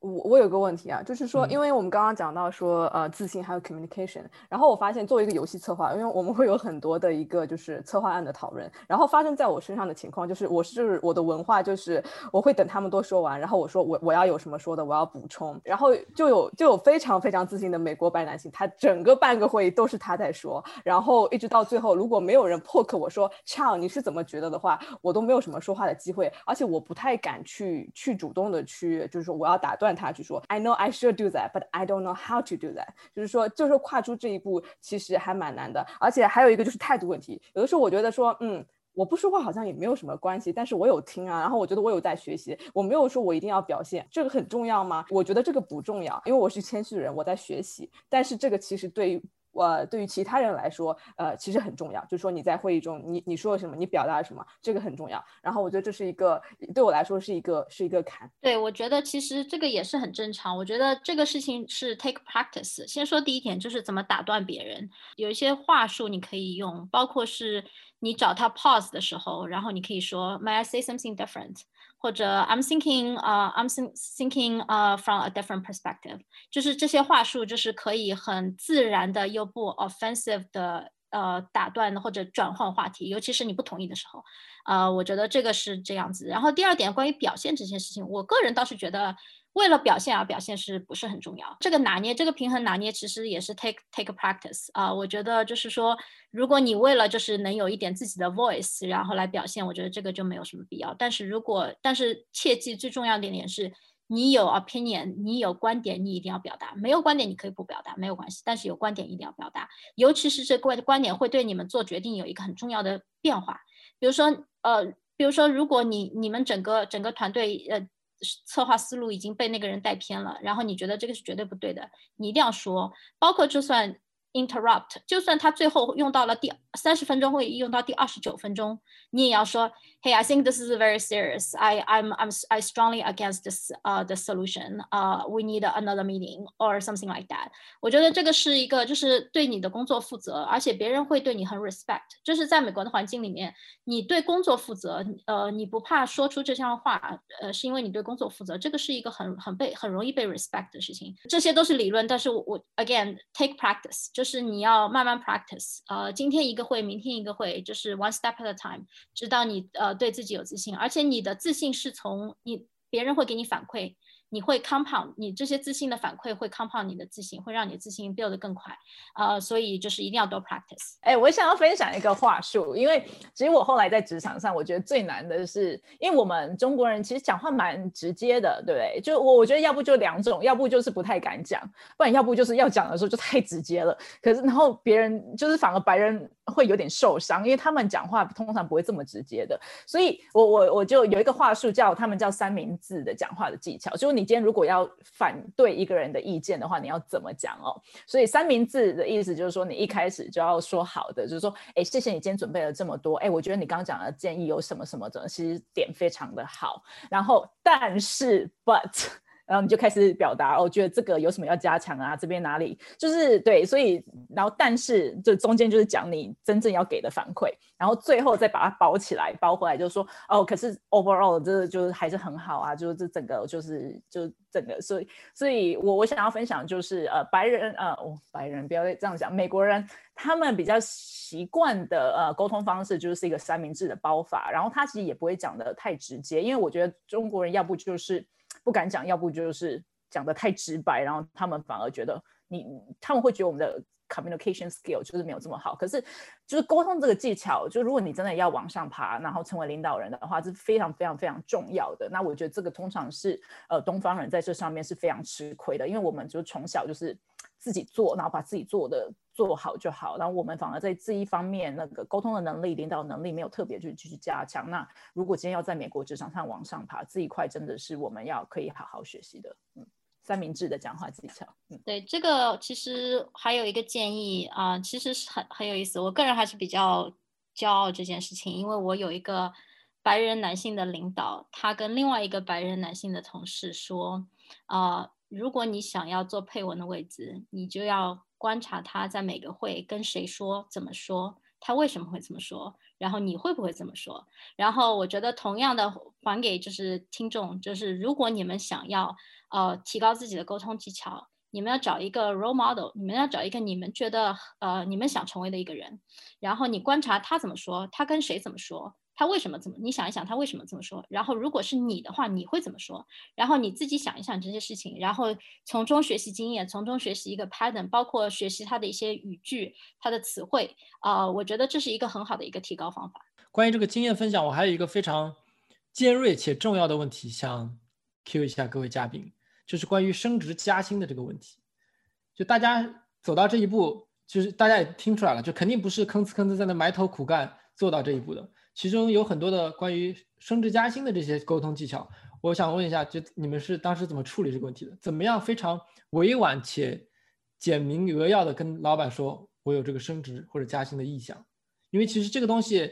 我我有个问题啊，就是说，嗯。因为我们刚刚讲到说，呃，自信还有 communication，然后我发现作为一个游戏策划，因为我们会有很多的一个就是策划案的讨论，然后发生在我身上的情况就是，我是我的文化就是我会等他们都说完，然后我说我我要有什么说的，我要补充，然后就有就有非常非常自信的美国白男性，他整个半个会议都是他在说，然后一直到最后，如果没有人破克我说 Chow 你是怎么觉得的话，我都没有什么说话的机会，而且我不太敢去去主动的去，就是说我要打断他去说 I know I should do that, but I don't know how to do that。就是说，就是跨出这一步其实还蛮难的，而且还有一个就是态度问题。有的时候我觉得说，嗯。我不说话好像也没有什么关系，但是我有听啊，然后我觉得我有在学习，我没有说我一定要表现，这个很重要吗？我觉得这个不重要，因为我是谦虚人，我在学习，但是这个其实对于呃，对于其他人来说，呃，其实很重要，就是说你在会议中，你你说了什么，你表达了什么，这个很重要。然后我觉得这是一个对我来说是一个是一个坎。对，我觉得其实这个也是很正常。我觉得这个事情是 take practice。先说第一点，就是怎么打断别人，有一些话术你可以用，包括是你找他 pause 的时候，然后你可以说 May I say something different？或者 I'm thinking，啊、uh,，I'm thinking，啊、uh,，from a different perspective，就是这些话术，就是可以很自然的又不 offensive 的呃打断或者转换话题，尤其是你不同意的时候，呃，我觉得这个是这样子。然后第二点，关于表现这件事情，我个人倒是觉得。为了表现而表现是不是很重要？这个拿捏，这个平衡拿捏，其实也是 take take practice 啊、我觉得就是说，如果你为了就是能有一点自己的 voice，然后来表现，我觉得这个就没有什么必要。但是如果，但是切记最重要的一点是，你有 opinion，你有观点，你一定要表达。没有观点你可以不表达，没有关系。但是有观点一定要表达，尤其是这观观点会对你们做决定有一个很重要的变化。比如说，呃，比如说，如果你你们整个整个团队呃。策划思路已经被那个人带偏了，然后你觉得这个是绝对不对的，你一定要说，包括就算 interrupt，就算他最后用到了第三十分钟会议用到第二十九分钟，你也要说，Hey, I think this is very serious. I I'm I'm I strongly against this uh the solution. Uh, we need another meeting or something like that. 我觉得这个是一个就是对你的工作负责，而且别人会对你很 respect。就是在美国的环境里面，你对工作负责，呃，你不怕说出这项话，呃，是因为你对工作负责，这个是一个很很被很容易被 respect 的事情。这些都是理论，但是我我 again take practice， 就是你要慢慢 practice。呃，今天一个会，明天一个会，就是 one step at a time，直到你呃对自己有自信，而且你的自信是从你别人会给你反馈。你会 compound，你这些自信的反馈会 compound 你的自信，会让你自信 build 得更快。呃，所以就是一定要多 practice。哎，我想要分享一个话术，因为其实我后来在职场上，我觉得最难的是，因为我们中国人其实讲话蛮直接的，对不对？就我我觉得要不就两种，要不就是不太敢讲，不然要不就是要讲的时候就太直接了。可是然后别人就是反而白人会有点受伤，因为他们讲话通常不会这么直接的。所以我我我就有一个话术叫他们叫三明治的讲话的技巧，就是你今天如果要反对一个人的意见的话，你要怎么讲哦？所以三明治的意思就是说，你一开始就要说好的，就是说，哎，谢谢你今天准备了这么多，哎，我觉得你刚刚讲的建议有什么什么的，其实点非常的好。然后，但是，but。然后你就开始表达，哦，觉得这个有什么要加强啊？这边哪里就是对，所以然后但是就中间就是讲你真正要给的反馈，然后最后再把它包起来，包回来就是说，哦，可是 overall 这就是还是很好啊，就是这整个就是就整个，所以所以我我想要分享就是呃白人呃哦白人不要这样讲，美国人他们比较习惯的呃沟通方式就是一个三明治的包法，然后他其实也不会讲的太直接，因为我觉得中国人要不就是。不敢讲，要不就是讲的太直白，然后他们反而觉得你，他们会觉得我们的 communication skill 就是没有这么好。可是，就是沟通这个技巧，就如果你真的要往上爬，然后成为领导人的话，是非常非常非常重要的。那我觉得这个通常是呃东方人在这上面是非常吃亏的，因为我们就从小就是自己做，然后把自己做的做好就好，然后我们反而在这一方面那个沟通的能力、领导能力没有特别去去加强。那如果今天要在美国职场上往上爬，这一块真的是我们要可以好好学习的。嗯，三明治的讲话技巧。嗯，对，这个其实还有一个建议啊、其实是很很有意思。我个人还是比较骄傲这件事情，因为我有一个白人男性的领导，他跟另外一个白人男性的同事说，啊、如果你想要做配文的位置，你就要观察他在每个会跟谁说、怎么说，他为什么会这么说？然后你会不会这么说？然后我觉得同样的还给就是听众，就是如果你们想要呃提高自己的沟通技巧，你们要找一个 role model，你们要找一个你们觉得呃你们想成为的一个人，然后你观察他怎么说，他跟谁怎么说。他为什么这么？你想一想，他为什么这么说？然后，如果是你的话，你会怎么说？然后你自己想一想这些事情，然后从中学习经验，从中学习一个 pattern，包括学习他的一些语句、他的词汇。啊，我觉得这是一个很好的一个提高方法。关于这个经验分享，我还有一个非常尖锐且重要的问题想 Q 一下各位嘉宾，就是关于升职加薪的这个问题。就大家走到这一步，就是大家也听出来了，就肯定不是吭哧吭哧在那埋头苦干做到这一步的。其中有很多的关于升职加薪的这些沟通技巧，我想问一下，就你们是当时怎么处理这个问题的？怎么样非常委婉且简明扼要的跟老板说，我有这个升职或者加薪的意向？因为其实这个东西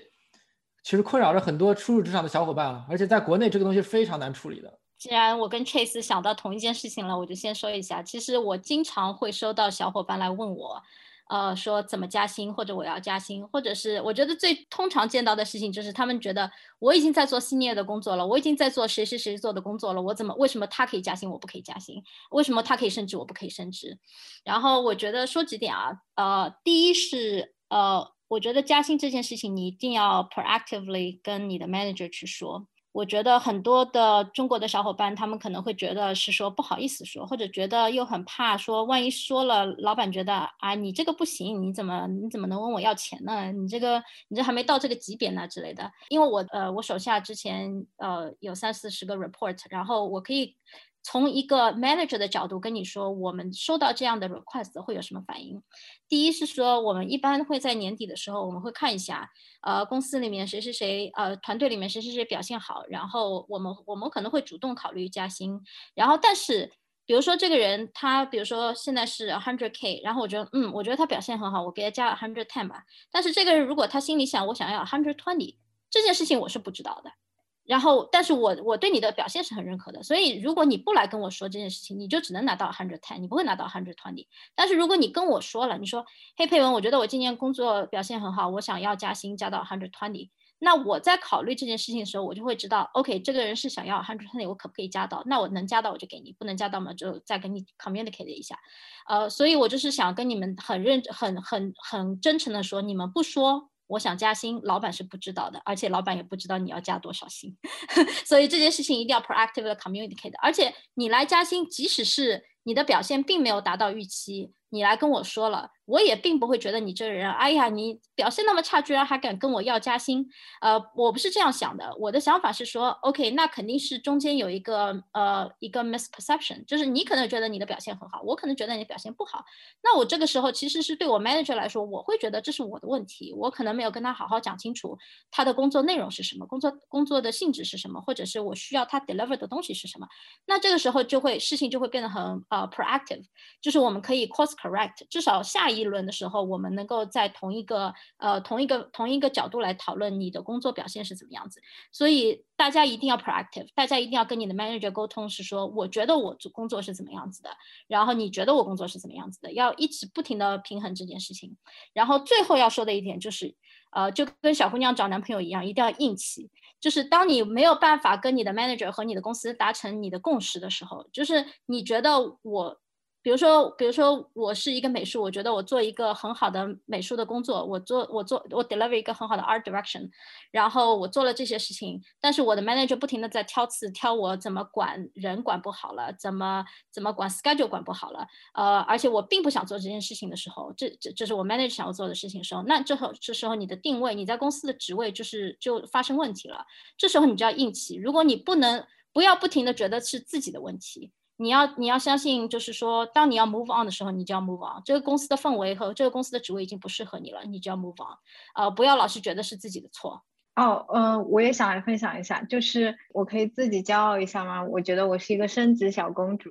其实困扰着很多初入职场的小伙伴啊，而且在国内这个东西非常难处理的。既然我跟 Chase 想到同一件事情了，我就先说一下，其实我经常会收到小伙伴来问我。呃，说怎么加薪，或者我要加薪，或者是我觉得最通常见到的事情就是他们觉得我已经在做 senior 的工作了，我已经在做谁谁谁做的工作了，我怎么为什么他可以加薪，我不可以加薪？为什么他可以升职，我不可以升职？然后我觉得说几点啊，呃，第一是呃，我觉得加薪这件事情你一定要 proactively 跟你的 manager 去说。我觉得很多的中国的小伙伴，他们可能会觉得是说不好意思说，或者觉得又很怕说，万一说了，老板觉得啊，你这个不行，你怎么你怎么能问我要钱呢？你这个你这还没到这个级别呢之类的。因为我呃，我手下之前呃有三四十个 report，然后我可以。从一个 manager 的角度跟你说，我们收到这样的 request 会有什么反应？第一是说，我们一般会在年底的时候，我们会看一下，呃，公司里面谁谁谁，呃，团队里面谁谁谁表现好，然后我们我们可能会主动考虑加薪。然后，但是比如说这个人他，比如说现在是 hundred k，然后我觉得，嗯，我觉得他表现很好，我给他加 hundred ten 吧。但是这个人如果他心里想，我想要 hundred twenty，这件事情我是不知道的。然后，但是我我对你的表现是很认可的，所以如果你不来跟我说这件事情，你就只能拿到 hundred ten，你不会拿到 hundred twenty。但是如果你跟我说了，你说，嘿，佩文，我觉得我今年工作表现很好，我想要加薪加到 hundred twenty，那我在考虑这件事情的时候，我就会知道，OK，这个人是想要 hundred twenty，我可不可以加到？那我能加到我就给你，不能加到嘛就再跟你 communicate 一下。呃，所以我就是想跟你们很认很很很真诚的说，你们不说。我想加薪，老板是不知道的，而且老板也不知道你要加多少薪，所以这件事情一定要 proactive 的 communicate。而且你来加薪，即使是你的表现并没有达到预期，你来跟我说了。我也并不会觉得你这个人，哎呀，你表现那么差，居然还敢跟我要加薪，呃，我不是这样想的。我的想法是说，OK，那肯定是中间有一个呃一个 misperception，就是你可能觉得你的表现很好，我可能觉得你表现不好。那我这个时候其实是对我 manager 来说，我会觉得这是我的问题，我可能没有跟他好好讲清楚他的工作内容是什么，工作工作的性质是什么，或者是我需要他 deliver 的东西是什么。那这个时候就会事情就会变得很呃 proactive，就是我们可以 course correct，至少下一。议论的时候，我们能够在同一个呃同一个同一个角度来讨论你的工作表现是怎么样子。所以大家一定要 proactive，大家一定要跟你的 manager 沟通，是说我觉得我做工作是怎么样子的，然后你觉得我工作是怎么样子的，要一直不停的平衡这件事情。然后最后要说的一点就是，呃，就跟小姑娘找男朋友一样，一定要硬气。就是当你没有办法跟你的 manager 和你的公司达成你的共识的时候，就是你觉得我。比如说，比如说我是一个美术，我觉得我做一个很好的美术的工作，我做我做我 deliver 一个很好的 art direction，然后我做了这些事情，但是我的 manager 不停的在挑刺，挑我怎么管人管不好了，怎么怎么管 schedule 管不好了，呃，而且我并不想做这件事情的时候，这这这是我 manager 想要做的事情的时候，那这后这时候你的定位，你在公司的职位就是就发生问题了，这时候你就要硬气，如果你不能不要不停的觉得是自己的问题。你要你要相信，就是说，当你要 move on 的时候，你就要 move on。这个公司的氛围和这个公司的职位已经不适合你了，你就要 move on。呃，不要老是觉得是自己的错。哦，嗯，我也想来分享一下，就是我可以自己骄傲一下吗？我觉得我是一个升职小公主。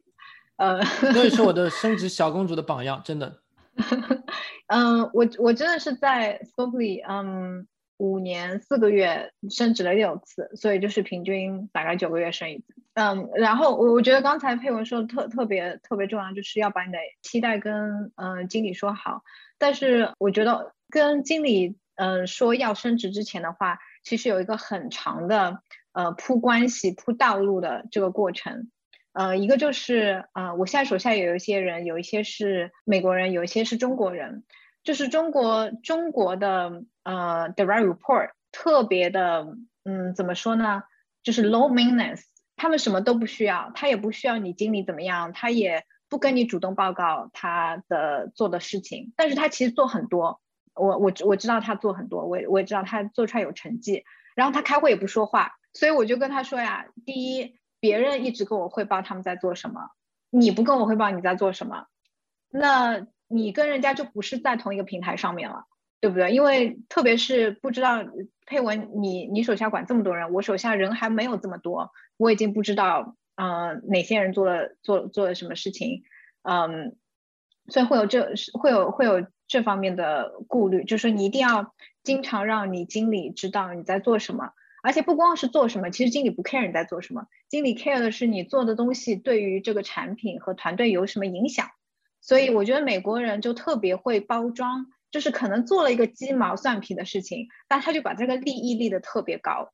呃，你也是我的 升职小公主的榜样，真的。嗯，我我真的是在 s o p l y 嗯。五年四个月升职了六次，所以就是平均大概九个月升一次。嗯，然后我我觉得刚才佩文说的特特别特别重要，就是要把你的期待跟嗯经理说好。但是我觉得跟经理嗯说要升职之前的话，其实有一个很长的呃铺关系、铺道路的这个过程。呃，一个就是呃，我现在手下有一些人，有一些是美国人，有一些是中国人。就是中国中国的呃 direct report 特别的，嗯，怎么说呢？就是 low maintenance，他们什么都不需要，他也不需要你经理怎么样，他也不跟你主动报告他的做的事情，但是他其实做很多。我我我知道他做很多，我我也知道他做出来有成绩。然后他开会也不说话，所以我就跟他说呀，第一。别人一直跟我汇报他们在做什么，你不跟我汇报你在做什么，那你跟人家就不是在同一个平台上面了，对不对？因为特别是不知道佩文，你你手下管这么多人，我手下人还没有这么多，我已经不知道嗯哪些人做了做做了什么事情，嗯，所以会有这会有会有这方面的顾虑，就是你一定要经常让你经理知道你在做什么。而且不光是做什么，其实经理不 care 你在做什么，经理 care 的是你做的东西对于这个产品和团队有什么影响。所以我觉得美国人就特别会包装，就是可能做了一个鸡毛蒜皮的事情，但他就把这个利益立得特别高。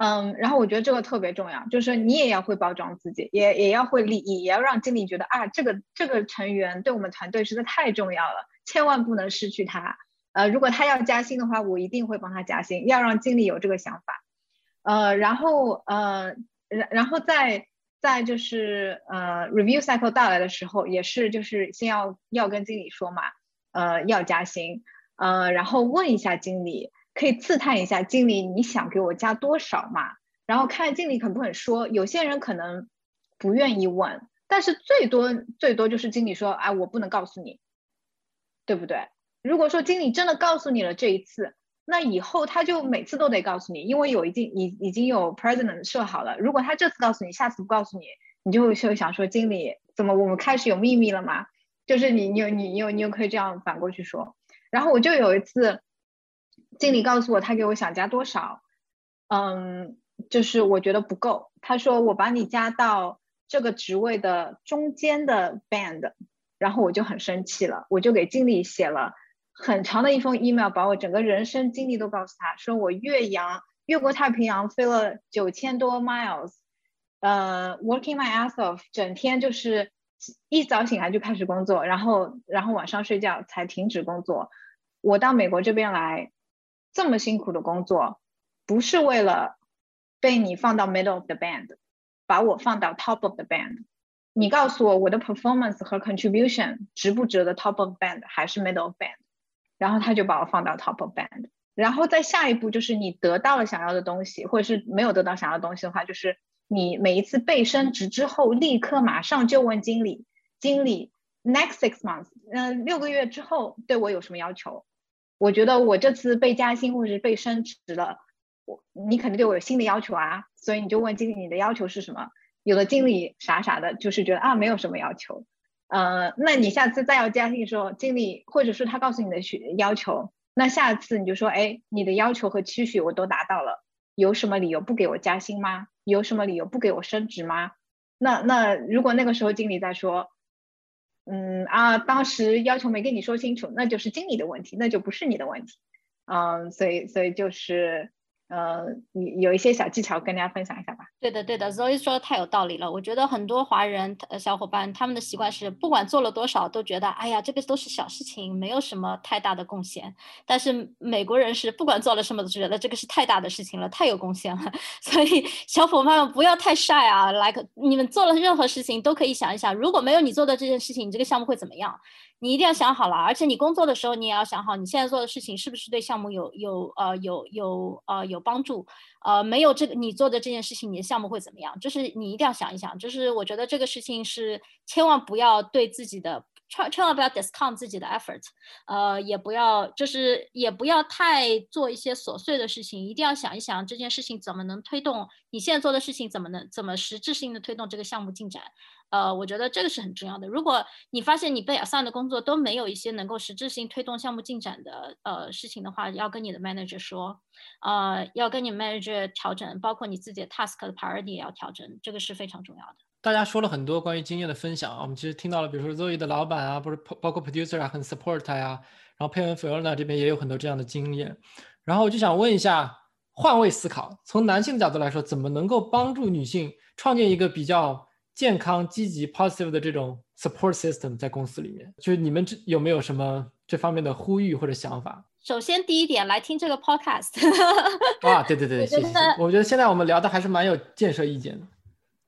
嗯，然后我觉得这个特别重要，就是你也要会包装自己，也也要会利益，也要让经理觉得啊，这个这个成员对我们团队实在太重要了，千万不能失去他。呃，如果他要加薪的话，我一定会帮他加薪，要让经理有这个想法。呃，然后呃，然然后再再就是呃，review cycle 到来的时候，也是就是先要要跟经理说嘛，呃，要加薪，呃，然后问一下经理，可以刺探一下经理你想给我加多少嘛，然后看经理肯不肯说。有些人可能不愿意问，但是最多最多就是经理说，哎，我不能告诉你，对不对？如果说经理真的告诉你了这一次，那以后他就每次都得告诉你，因为有一定已已经有 president 设好了。如果他这次告诉你，下次不告诉你，你就会就想说经理怎么我们开始有秘密了吗？就是你你有你你有你有可以这样反过去说。然后我就有一次，经理告诉我他给我想加多少，嗯，就是我觉得不够，他说我把你加到这个职位的中间的 band，然后我就很生气了，我就给经理写了。很长的一封 email，把我整个人生经历都告诉他，说我越洋越过太平洋飞了九千多 miles，呃，working my ass off，整天就是一早醒来就开始工作，然后然后晚上睡觉才停止工作。我到美国这边来这么辛苦的工作，不是为了被你放到 middle of the band，把我放到 top of the band。你告诉我我的 performance 和 contribution 值不值得 top of band 还是 middle of band？然后他就把我放到 top of band，然后在下一步就是你得到了想要的东西，或者是没有得到想要的东西的话，就是你每一次被升职之后，立刻马上就问经理，经理 next six months，嗯，六个月之后对我有什么要求？我觉得我这次被加薪或者是被升职了，我你肯定对我有新的要求啊，所以你就问经理你的要求是什么？有的经理傻傻的，就是觉得啊没有什么要求。呃，那你下次再要加薪的时候，经理或者是他告诉你的需要求，那下次你就说，哎，你的要求和期许我都达到了，有什么理由不给我加薪吗？有什么理由不给我升职吗？那那如果那个时候经理在说，嗯啊，当时要求没跟你说清楚，那就是经理的问题，那就不是你的问题，嗯，所以所以就是。呃，有有一些小技巧跟大家分享一下吧。对的，对的，Zoe 说的太有道理了。我觉得很多华人小伙伴他们的习惯是，不管做了多少，都觉得哎呀，这个都是小事情，没有什么太大的贡献。但是美国人是不管做了什么，都觉得这个是太大的事情了，太有贡献了。所以小伙伴们不要太晒啊，like 你们做了任何事情都可以想一想，如果没有你做的这件事情，你这个项目会怎么样？你一定要想好了，而且你工作的时候，你也要想好，你现在做的事情是不是对项目有有呃有有呃有帮助？呃，没有这个你做的这件事情，你的项目会怎么样？就是你一定要想一想，就是我觉得这个事情是千万不要对自己的。千千万不要 discount 自己的 effort，呃，也不要就是也不要太做一些琐碎的事情，一定要想一想这件事情怎么能推动你现在做的事情怎么能怎么实质性的推动这个项目进展，呃，我觉得这个是很重要的。如果你发现你被 assign 的工作都没有一些能够实质性推动项目进展的呃事情的话，要跟你的 manager 说，呃，要跟你 manager 调整，包括你自己的 task 的 priority 也要调整，这个是非常重要的。大家说了很多关于经验的分享啊，我们其实听到了，比如说 Zoe 的老板啊，不是包括 producer 啊，很 support 他呀，然后佩文 Fiona 这边也有很多这样的经验，然后我就想问一下，换位思考，从男性的角度来说，怎么能够帮助女性创建一个比较健康、积极、positive 的这种 support system 在公司里面？就是你们这有没有什么这方面的呼吁或者想法？首先，第一点来听这个 podcast。啊，对对对，谢谢。我觉得现在我们聊的还是蛮有建设意见的。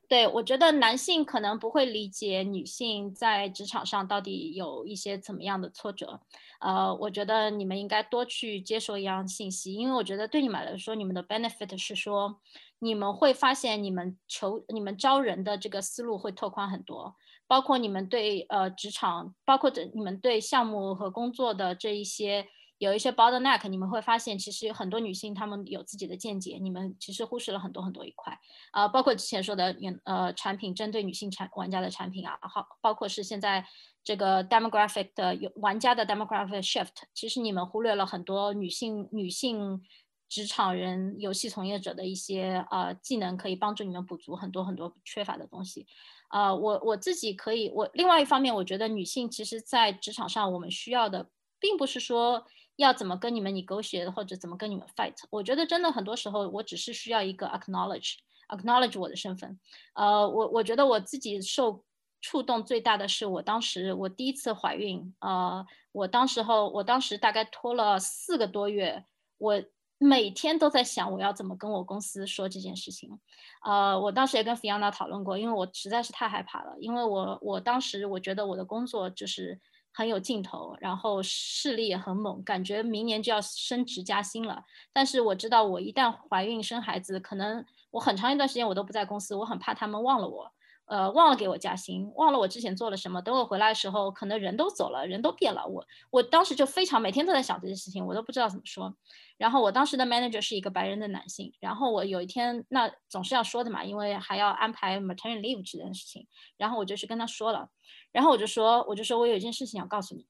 对，我觉得男性可能不会理解女性在职场上到底有一些怎么样的挫折。呃，我觉得你们应该多去接受一样信息，因为我觉得对你们来说，你们的 benefit 是说，你们会发现你们求、你们招人的这个思路会拓宽很多，包括你们对呃职场，包括这你们对项目和工作的这一些。有一些 bottleneck，你们会发现其实有很多女性她们有自己的见解，你们其实忽视了很多很多一块啊，包括之前说的呃产品针对女性产玩家的产品啊，好，包括是现在这个 demographic 的有玩家的 demographic shift，其实你们忽略了很多女性女性职场人游戏从业者的一些呃技能，可以帮助你们补足很多很多缺乏的东西。啊，我我自己可以，我另外一方面，我觉得女性其实在职场上我们需要的，并不是说。要怎么跟你们你狗血或者怎么跟你们 fight？我觉得真的很多时候，我只是需要一个 acknowledge，acknowledge 我的身份。呃，我我觉得我自己受触动最大的是，我当时我第一次怀孕，呃，我当时候我当时大概拖了四个多月，我每天都在想我要怎么跟我公司说这件事情。呃，我当时也跟 Fiona 讨论过，因为我实在是太害怕了，因为我我当时我觉得我的工作就是。很有劲头，然后势力也很猛，感觉明年就要升职加薪了。但是我知道，我一旦怀孕生孩子，可能我很长一段时间我都不在公司，我很怕他们忘了我。呃，忘了给我加薪，忘了我之前做了什么。等我回来的时候，可能人都走了，人都变了。我我当时就非常每天都在想这件事情，我都不知道怎么说。然后我当时的 manager 是一个白人的男性。然后我有一天，那总是要说的嘛，因为还要安排 maternity leave 这件事情。然后我就去跟他说了，然后我就说，我就说我有一件事情要告诉你。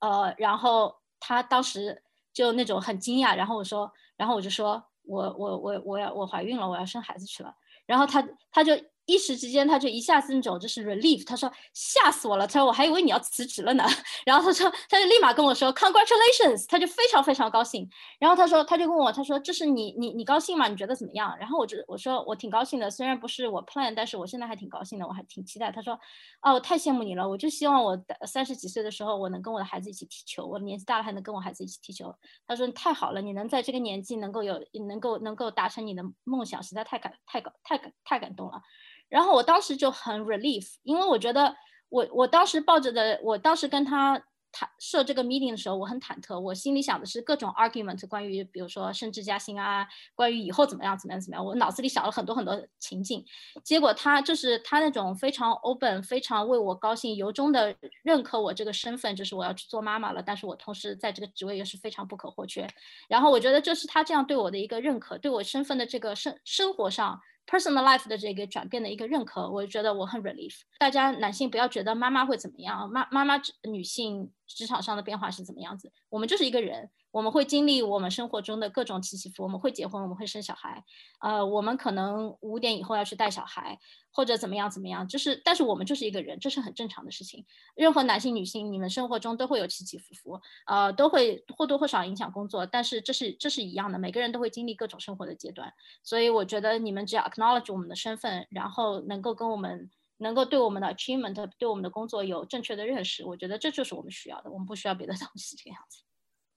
呃，然后他当时就那种很惊讶。然后我说，然后我就说我我我我要我怀孕了，我要生孩子去了。然后他他就。一时之间，他就一下子那种就是 relief，他说吓死我了，他说我还以为你要辞职了呢。然后他说，他就立马跟我说 congratulations，他就非常非常高兴。然后他说，他就问我，他说这是你你你高兴吗？你觉得怎么样？然后我就我说我挺高兴的，虽然不是我 plan，但是我现在还挺高兴的，我还挺期待。他说，哦，我太羡慕你了，我就希望我三十几岁的时候，我能跟我的孩子一起踢球，我年纪大了还能跟我孩子一起踢球。他说你太好了，你能在这个年纪能够有能够能够达成你的梦想，实在太感太感太感太感动了。然后我当时就很 relief，因为我觉得我我当时抱着的，我当时跟他谈设这个 meeting 的时候，我很忐忑，我心里想的是各种 argument，关于比如说升职加薪啊，关于以后怎么样怎么样怎么样，我脑子里想了很多很多情境。结果他就是他那种非常 open，非常为我高兴，由衷的认可我这个身份，就是我要去做妈妈了，但是我同时在这个职位又是非常不可或缺。然后我觉得这是他这样对我的一个认可，对我身份的这个生生活上。Personal life 的这个转变的一个认可，我觉得我很 relief。大家男性不要觉得妈妈会怎么样，妈妈妈女性职场上的变化是怎么样子，我们就是一个人。我们会经历我们生活中的各种起起伏，我们会结婚，我们会生小孩，呃，我们可能五点以后要去带小孩，或者怎么样怎么样，就是，但是我们就是一个人，这是很正常的事情。任何男性、女性，你们生活中都会有起起伏伏，呃，都会或多或少影响工作，但是这是这是一样的，每个人都会经历各种生活的阶段。所以我觉得你们只要 acknowledge 我们的身份，然后能够跟我们，能够对我们的 achievement，对我们的工作有正确的认识，我觉得这就是我们需要的，我们不需要别的东西，这个样子。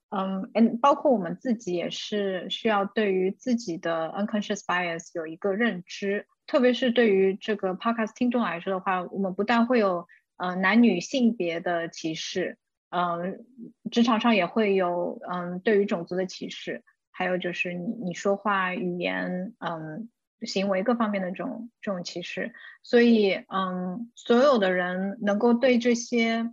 嗯，嗯，包括我们自己也是需要对于自己的 unconscious bias 有一个认知，特别是对于这个 podcast 听众来说的话，我们不但会有呃男女性别的歧视，嗯，职场上也会有嗯对于种族的歧视，还有就是你你说话语言嗯行为各方面的这种这种歧视，所以嗯所有的人能够对这些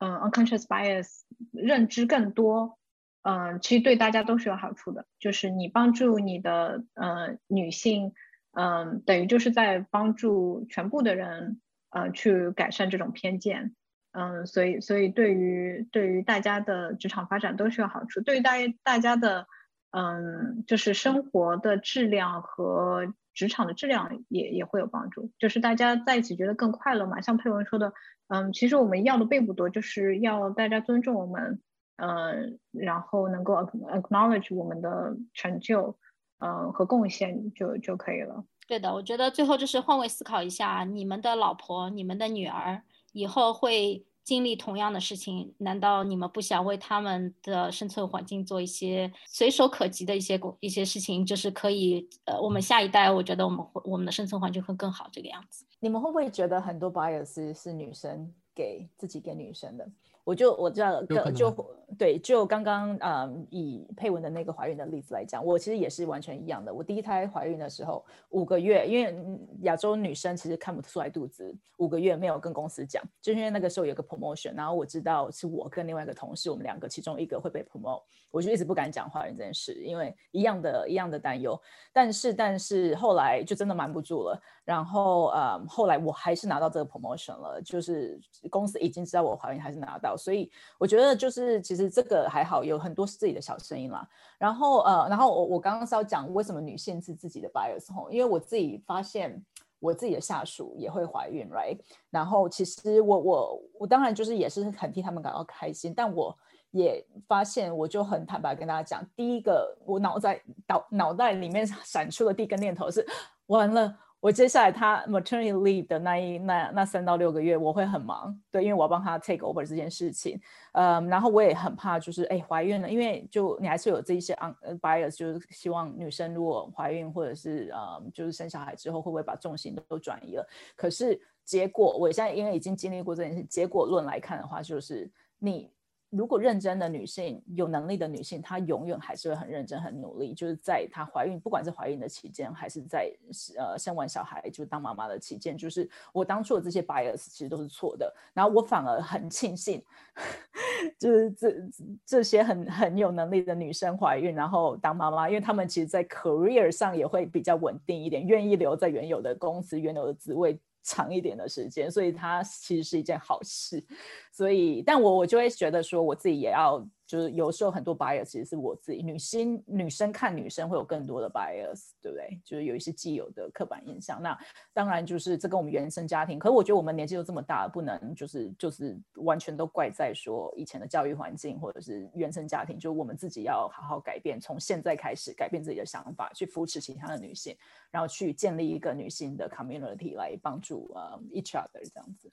嗯 unconscious bias 认知更多。嗯，其实对大家都是有好处的，就是你帮助你的呃女性，嗯，等于就是在帮助全部的人，呃，去改善这种偏见，嗯，所以所以对于对于大家的职场发展都是有好处，对于大大家的嗯，就是生活的质量和职场的质量也也会有帮助，就是大家在一起觉得更快乐嘛。像佩文说的，嗯，其实我们要的并不多，就是要大家尊重我们，嗯，然后能够 acknowledge 我们的成就，嗯和贡献就就可以了。对的，我觉得最后就是换位思考一下，你们的老婆、你们的女儿以后会。经历同样的事情，难道你们不想为他们的生存环境做一些随手可及的一些工一些事情？就是可以，呃，我们下一代，我觉得我们会我们的生存环境会更好，这个样子。你们会不会觉得很多 bias 是女生给自己给女生的？我就我知道，就对，就刚刚嗯，以佩文的那个怀孕的例子来讲，我其实也是完全一样的。我第一胎怀孕的时候，五个月，因为亚洲女生其实看不出来肚子，五个月没有跟公司讲，就因为那个时候有个 promotion，然后我知道是我跟另外一个同事，我们两个其中一个会被 promote，我就一直不敢讲怀孕这件事，因为一样的一样的担忧。但是但是后来就真的瞒不住了，然后呃，后来我还是拿到这个 promotion 了，就是公司已经知道我怀孕，还是拿到。所以我觉得就是其实这个还好，有很多是自己的小声音啦。然后呃，然后我我刚刚是要讲为什么女性是自己的 bias 吼，因为我自己发现我自己的下属也会怀孕，right？然后其实我我我当然就是也是很替他们感到开心，但我也发现我就很坦白跟大家讲，第一个我脑在脑脑袋里面 闪出的第一个念头是完了。我接下来他 maternity leave 的那一那那三到六个月，我会很忙，对，因为我要帮他 take over 这件事情，嗯，然后我也很怕，就是哎怀孕了，因为就你还是有这一些 on bias，就是希望女生如果怀孕或者是呃就是生小孩之后，会不会把重心都转移了？可是结果我现在因为已经经历过这件事，结果论来看的话，就是你。如果认真的女性，有能力的女性，她永远还是会很认真、很努力。就是在她怀孕，不管是怀孕的期间，还是在呃生完小孩就当妈妈的期间，就是我当初的这些 bias 其实都是错的。然后我反而很庆幸，就是这这些很很有能力的女生怀孕，然后当妈妈，因为她们其实，在 career 上也会比较稳定一点，愿意留在原有的公司、原有的职位。长一点的时间，所以它其实是一件好事。所以，但我我就会觉得说，我自己也要。就是有时候很多 bias 其实是我自己，女性女生看女生会有更多的 bias，对不对？就是有一些既有的刻板印象。那当然就是这跟我们原生家庭，可是我觉得我们年纪都这么大，不能就是就是完全都怪在说以前的教育环境或者是原生家庭，就我们自己要好好改变，从现在开始改变自己的想法，去扶持其他的女性，然后去建立一个女性的 community 来帮助呃 each other 这样子。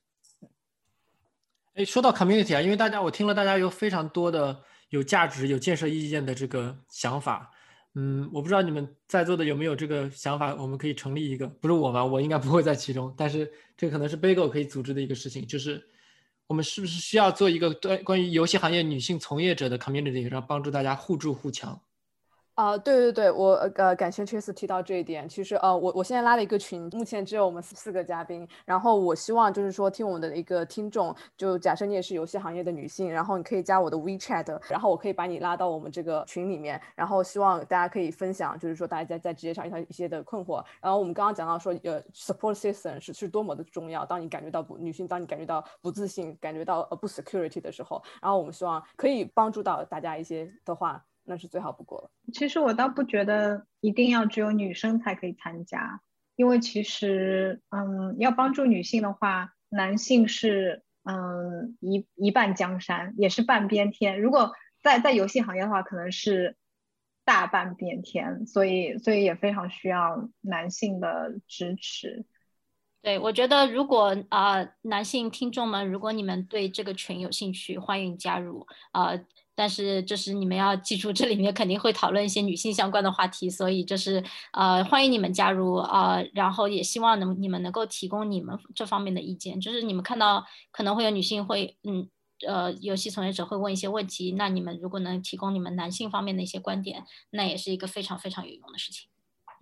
哎，说到 community 啊，因为大家我听了大家有非常多的有价值、有建设意见的这个想法，嗯，我不知道你们在座的有没有这个想法，我们可以成立一个，不是我吧？我应该不会在其中，但是这可能是 Bagel 可以组织的一个事情，就是我们是不是需要做一个对关于游戏行业女性从业者的 community，然后帮助大家互助互强。啊，对对对，我呃感谢 Trace 提到这一点。其实呃，我我现在拉了一个群，目前只有我们四四个嘉宾。然后我希望就是说，听我们的一个听众，就假设你也是游戏行业的女性，然后你可以加我的 WeChat，然后我可以把你拉到我们这个群里面。然后希望大家可以分享，就是说大家在在职业上遇到一些的困惑。然后我们刚刚讲到说，呃，support system 是是多么的重要。当你感觉到不女性，当你感觉到不自信，感觉到呃不 security 的时候，然后我们希望可以帮助到大家一些的话。那是最好不过了。其实我倒不觉得一定要只有女生才可以参加，因为其实，嗯，要帮助女性的话，男性是，嗯，一一半江山，也是半边天。如果在在游戏行业的话，可能是大半边天，所以所以也非常需要男性的支持。对，我觉得如果啊，男性听众们，如果你们对这个群有兴趣，欢迎加入啊。但是就是你们要记住，这里面肯定会讨论一些女性相关的话题，所以就是呃欢迎你们加入啊，然后也希望能你们能够提供你们这方面的意见。就是你们看到可能会有女性会嗯呃游戏从业者会问一些问题，那你们如果能提供你们男性方面的一些观点，那也是一个非常非常有用的事情。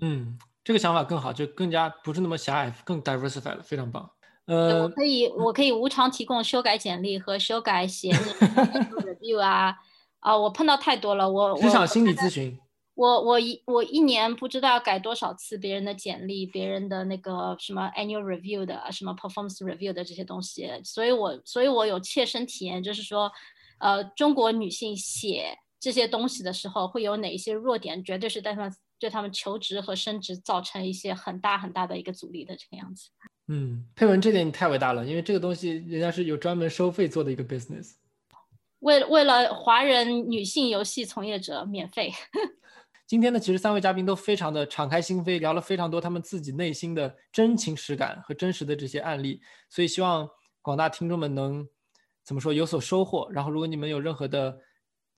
嗯，这个想法更好，就更加不是那么狭隘，更 diversified 了，非常棒。呃，我可以，我可以无偿提供修改简历和修改写 review 啊啊！我碰到太多了，我职场心理咨询，我我一我一年不知道要改多少次别人的简历，别人的那个什么 annual review 的，什么 performance review 的这些东西，所以我所以我有切身体验，就是说，呃，中国女性写这些东西的时候，会有哪一些弱点，绝对是对他们对他们求职和升职造成一些很大很大的一个阻力的这个样子。嗯，佩文这点你太伟大了，因为这个东西人家是有专门收费做的一个 business。为为了华人女性游戏从业者免费。今天呢，其实三位嘉宾都非常的敞开心扉，聊了非常多他们自己内心的真情实感和真实的这些案例，所以希望广大听众们能怎么说有所收获。然后，如果你们有任何的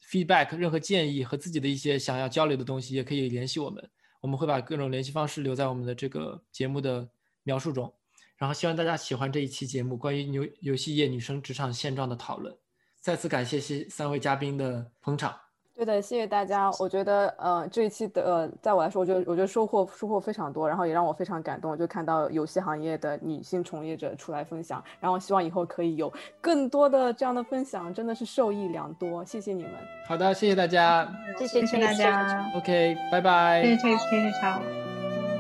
feedback、任何建议和自己的一些想要交流的东西，也可以联系我们，我们会把各种联系方式留在我们的这个节目的描述中。然后，希望大家喜欢这一期节目关于游游戏业女生职场现状的讨论。再次感谢谢三位嘉宾的捧场。对的，谢谢大家。我觉得，呃，这一期的，呃，在我来说，我觉得，我觉得收获收获非常多，然后也让我非常感动。就看到游戏行业的女性从业者出来分享，然后希望以后可以有更多的这样的分享，真的是受益良多。谢谢你们。好的，谢谢大家，谢谢谢谢大家。OK，拜拜。谢谢谢谢谢谢超，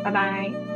拜拜。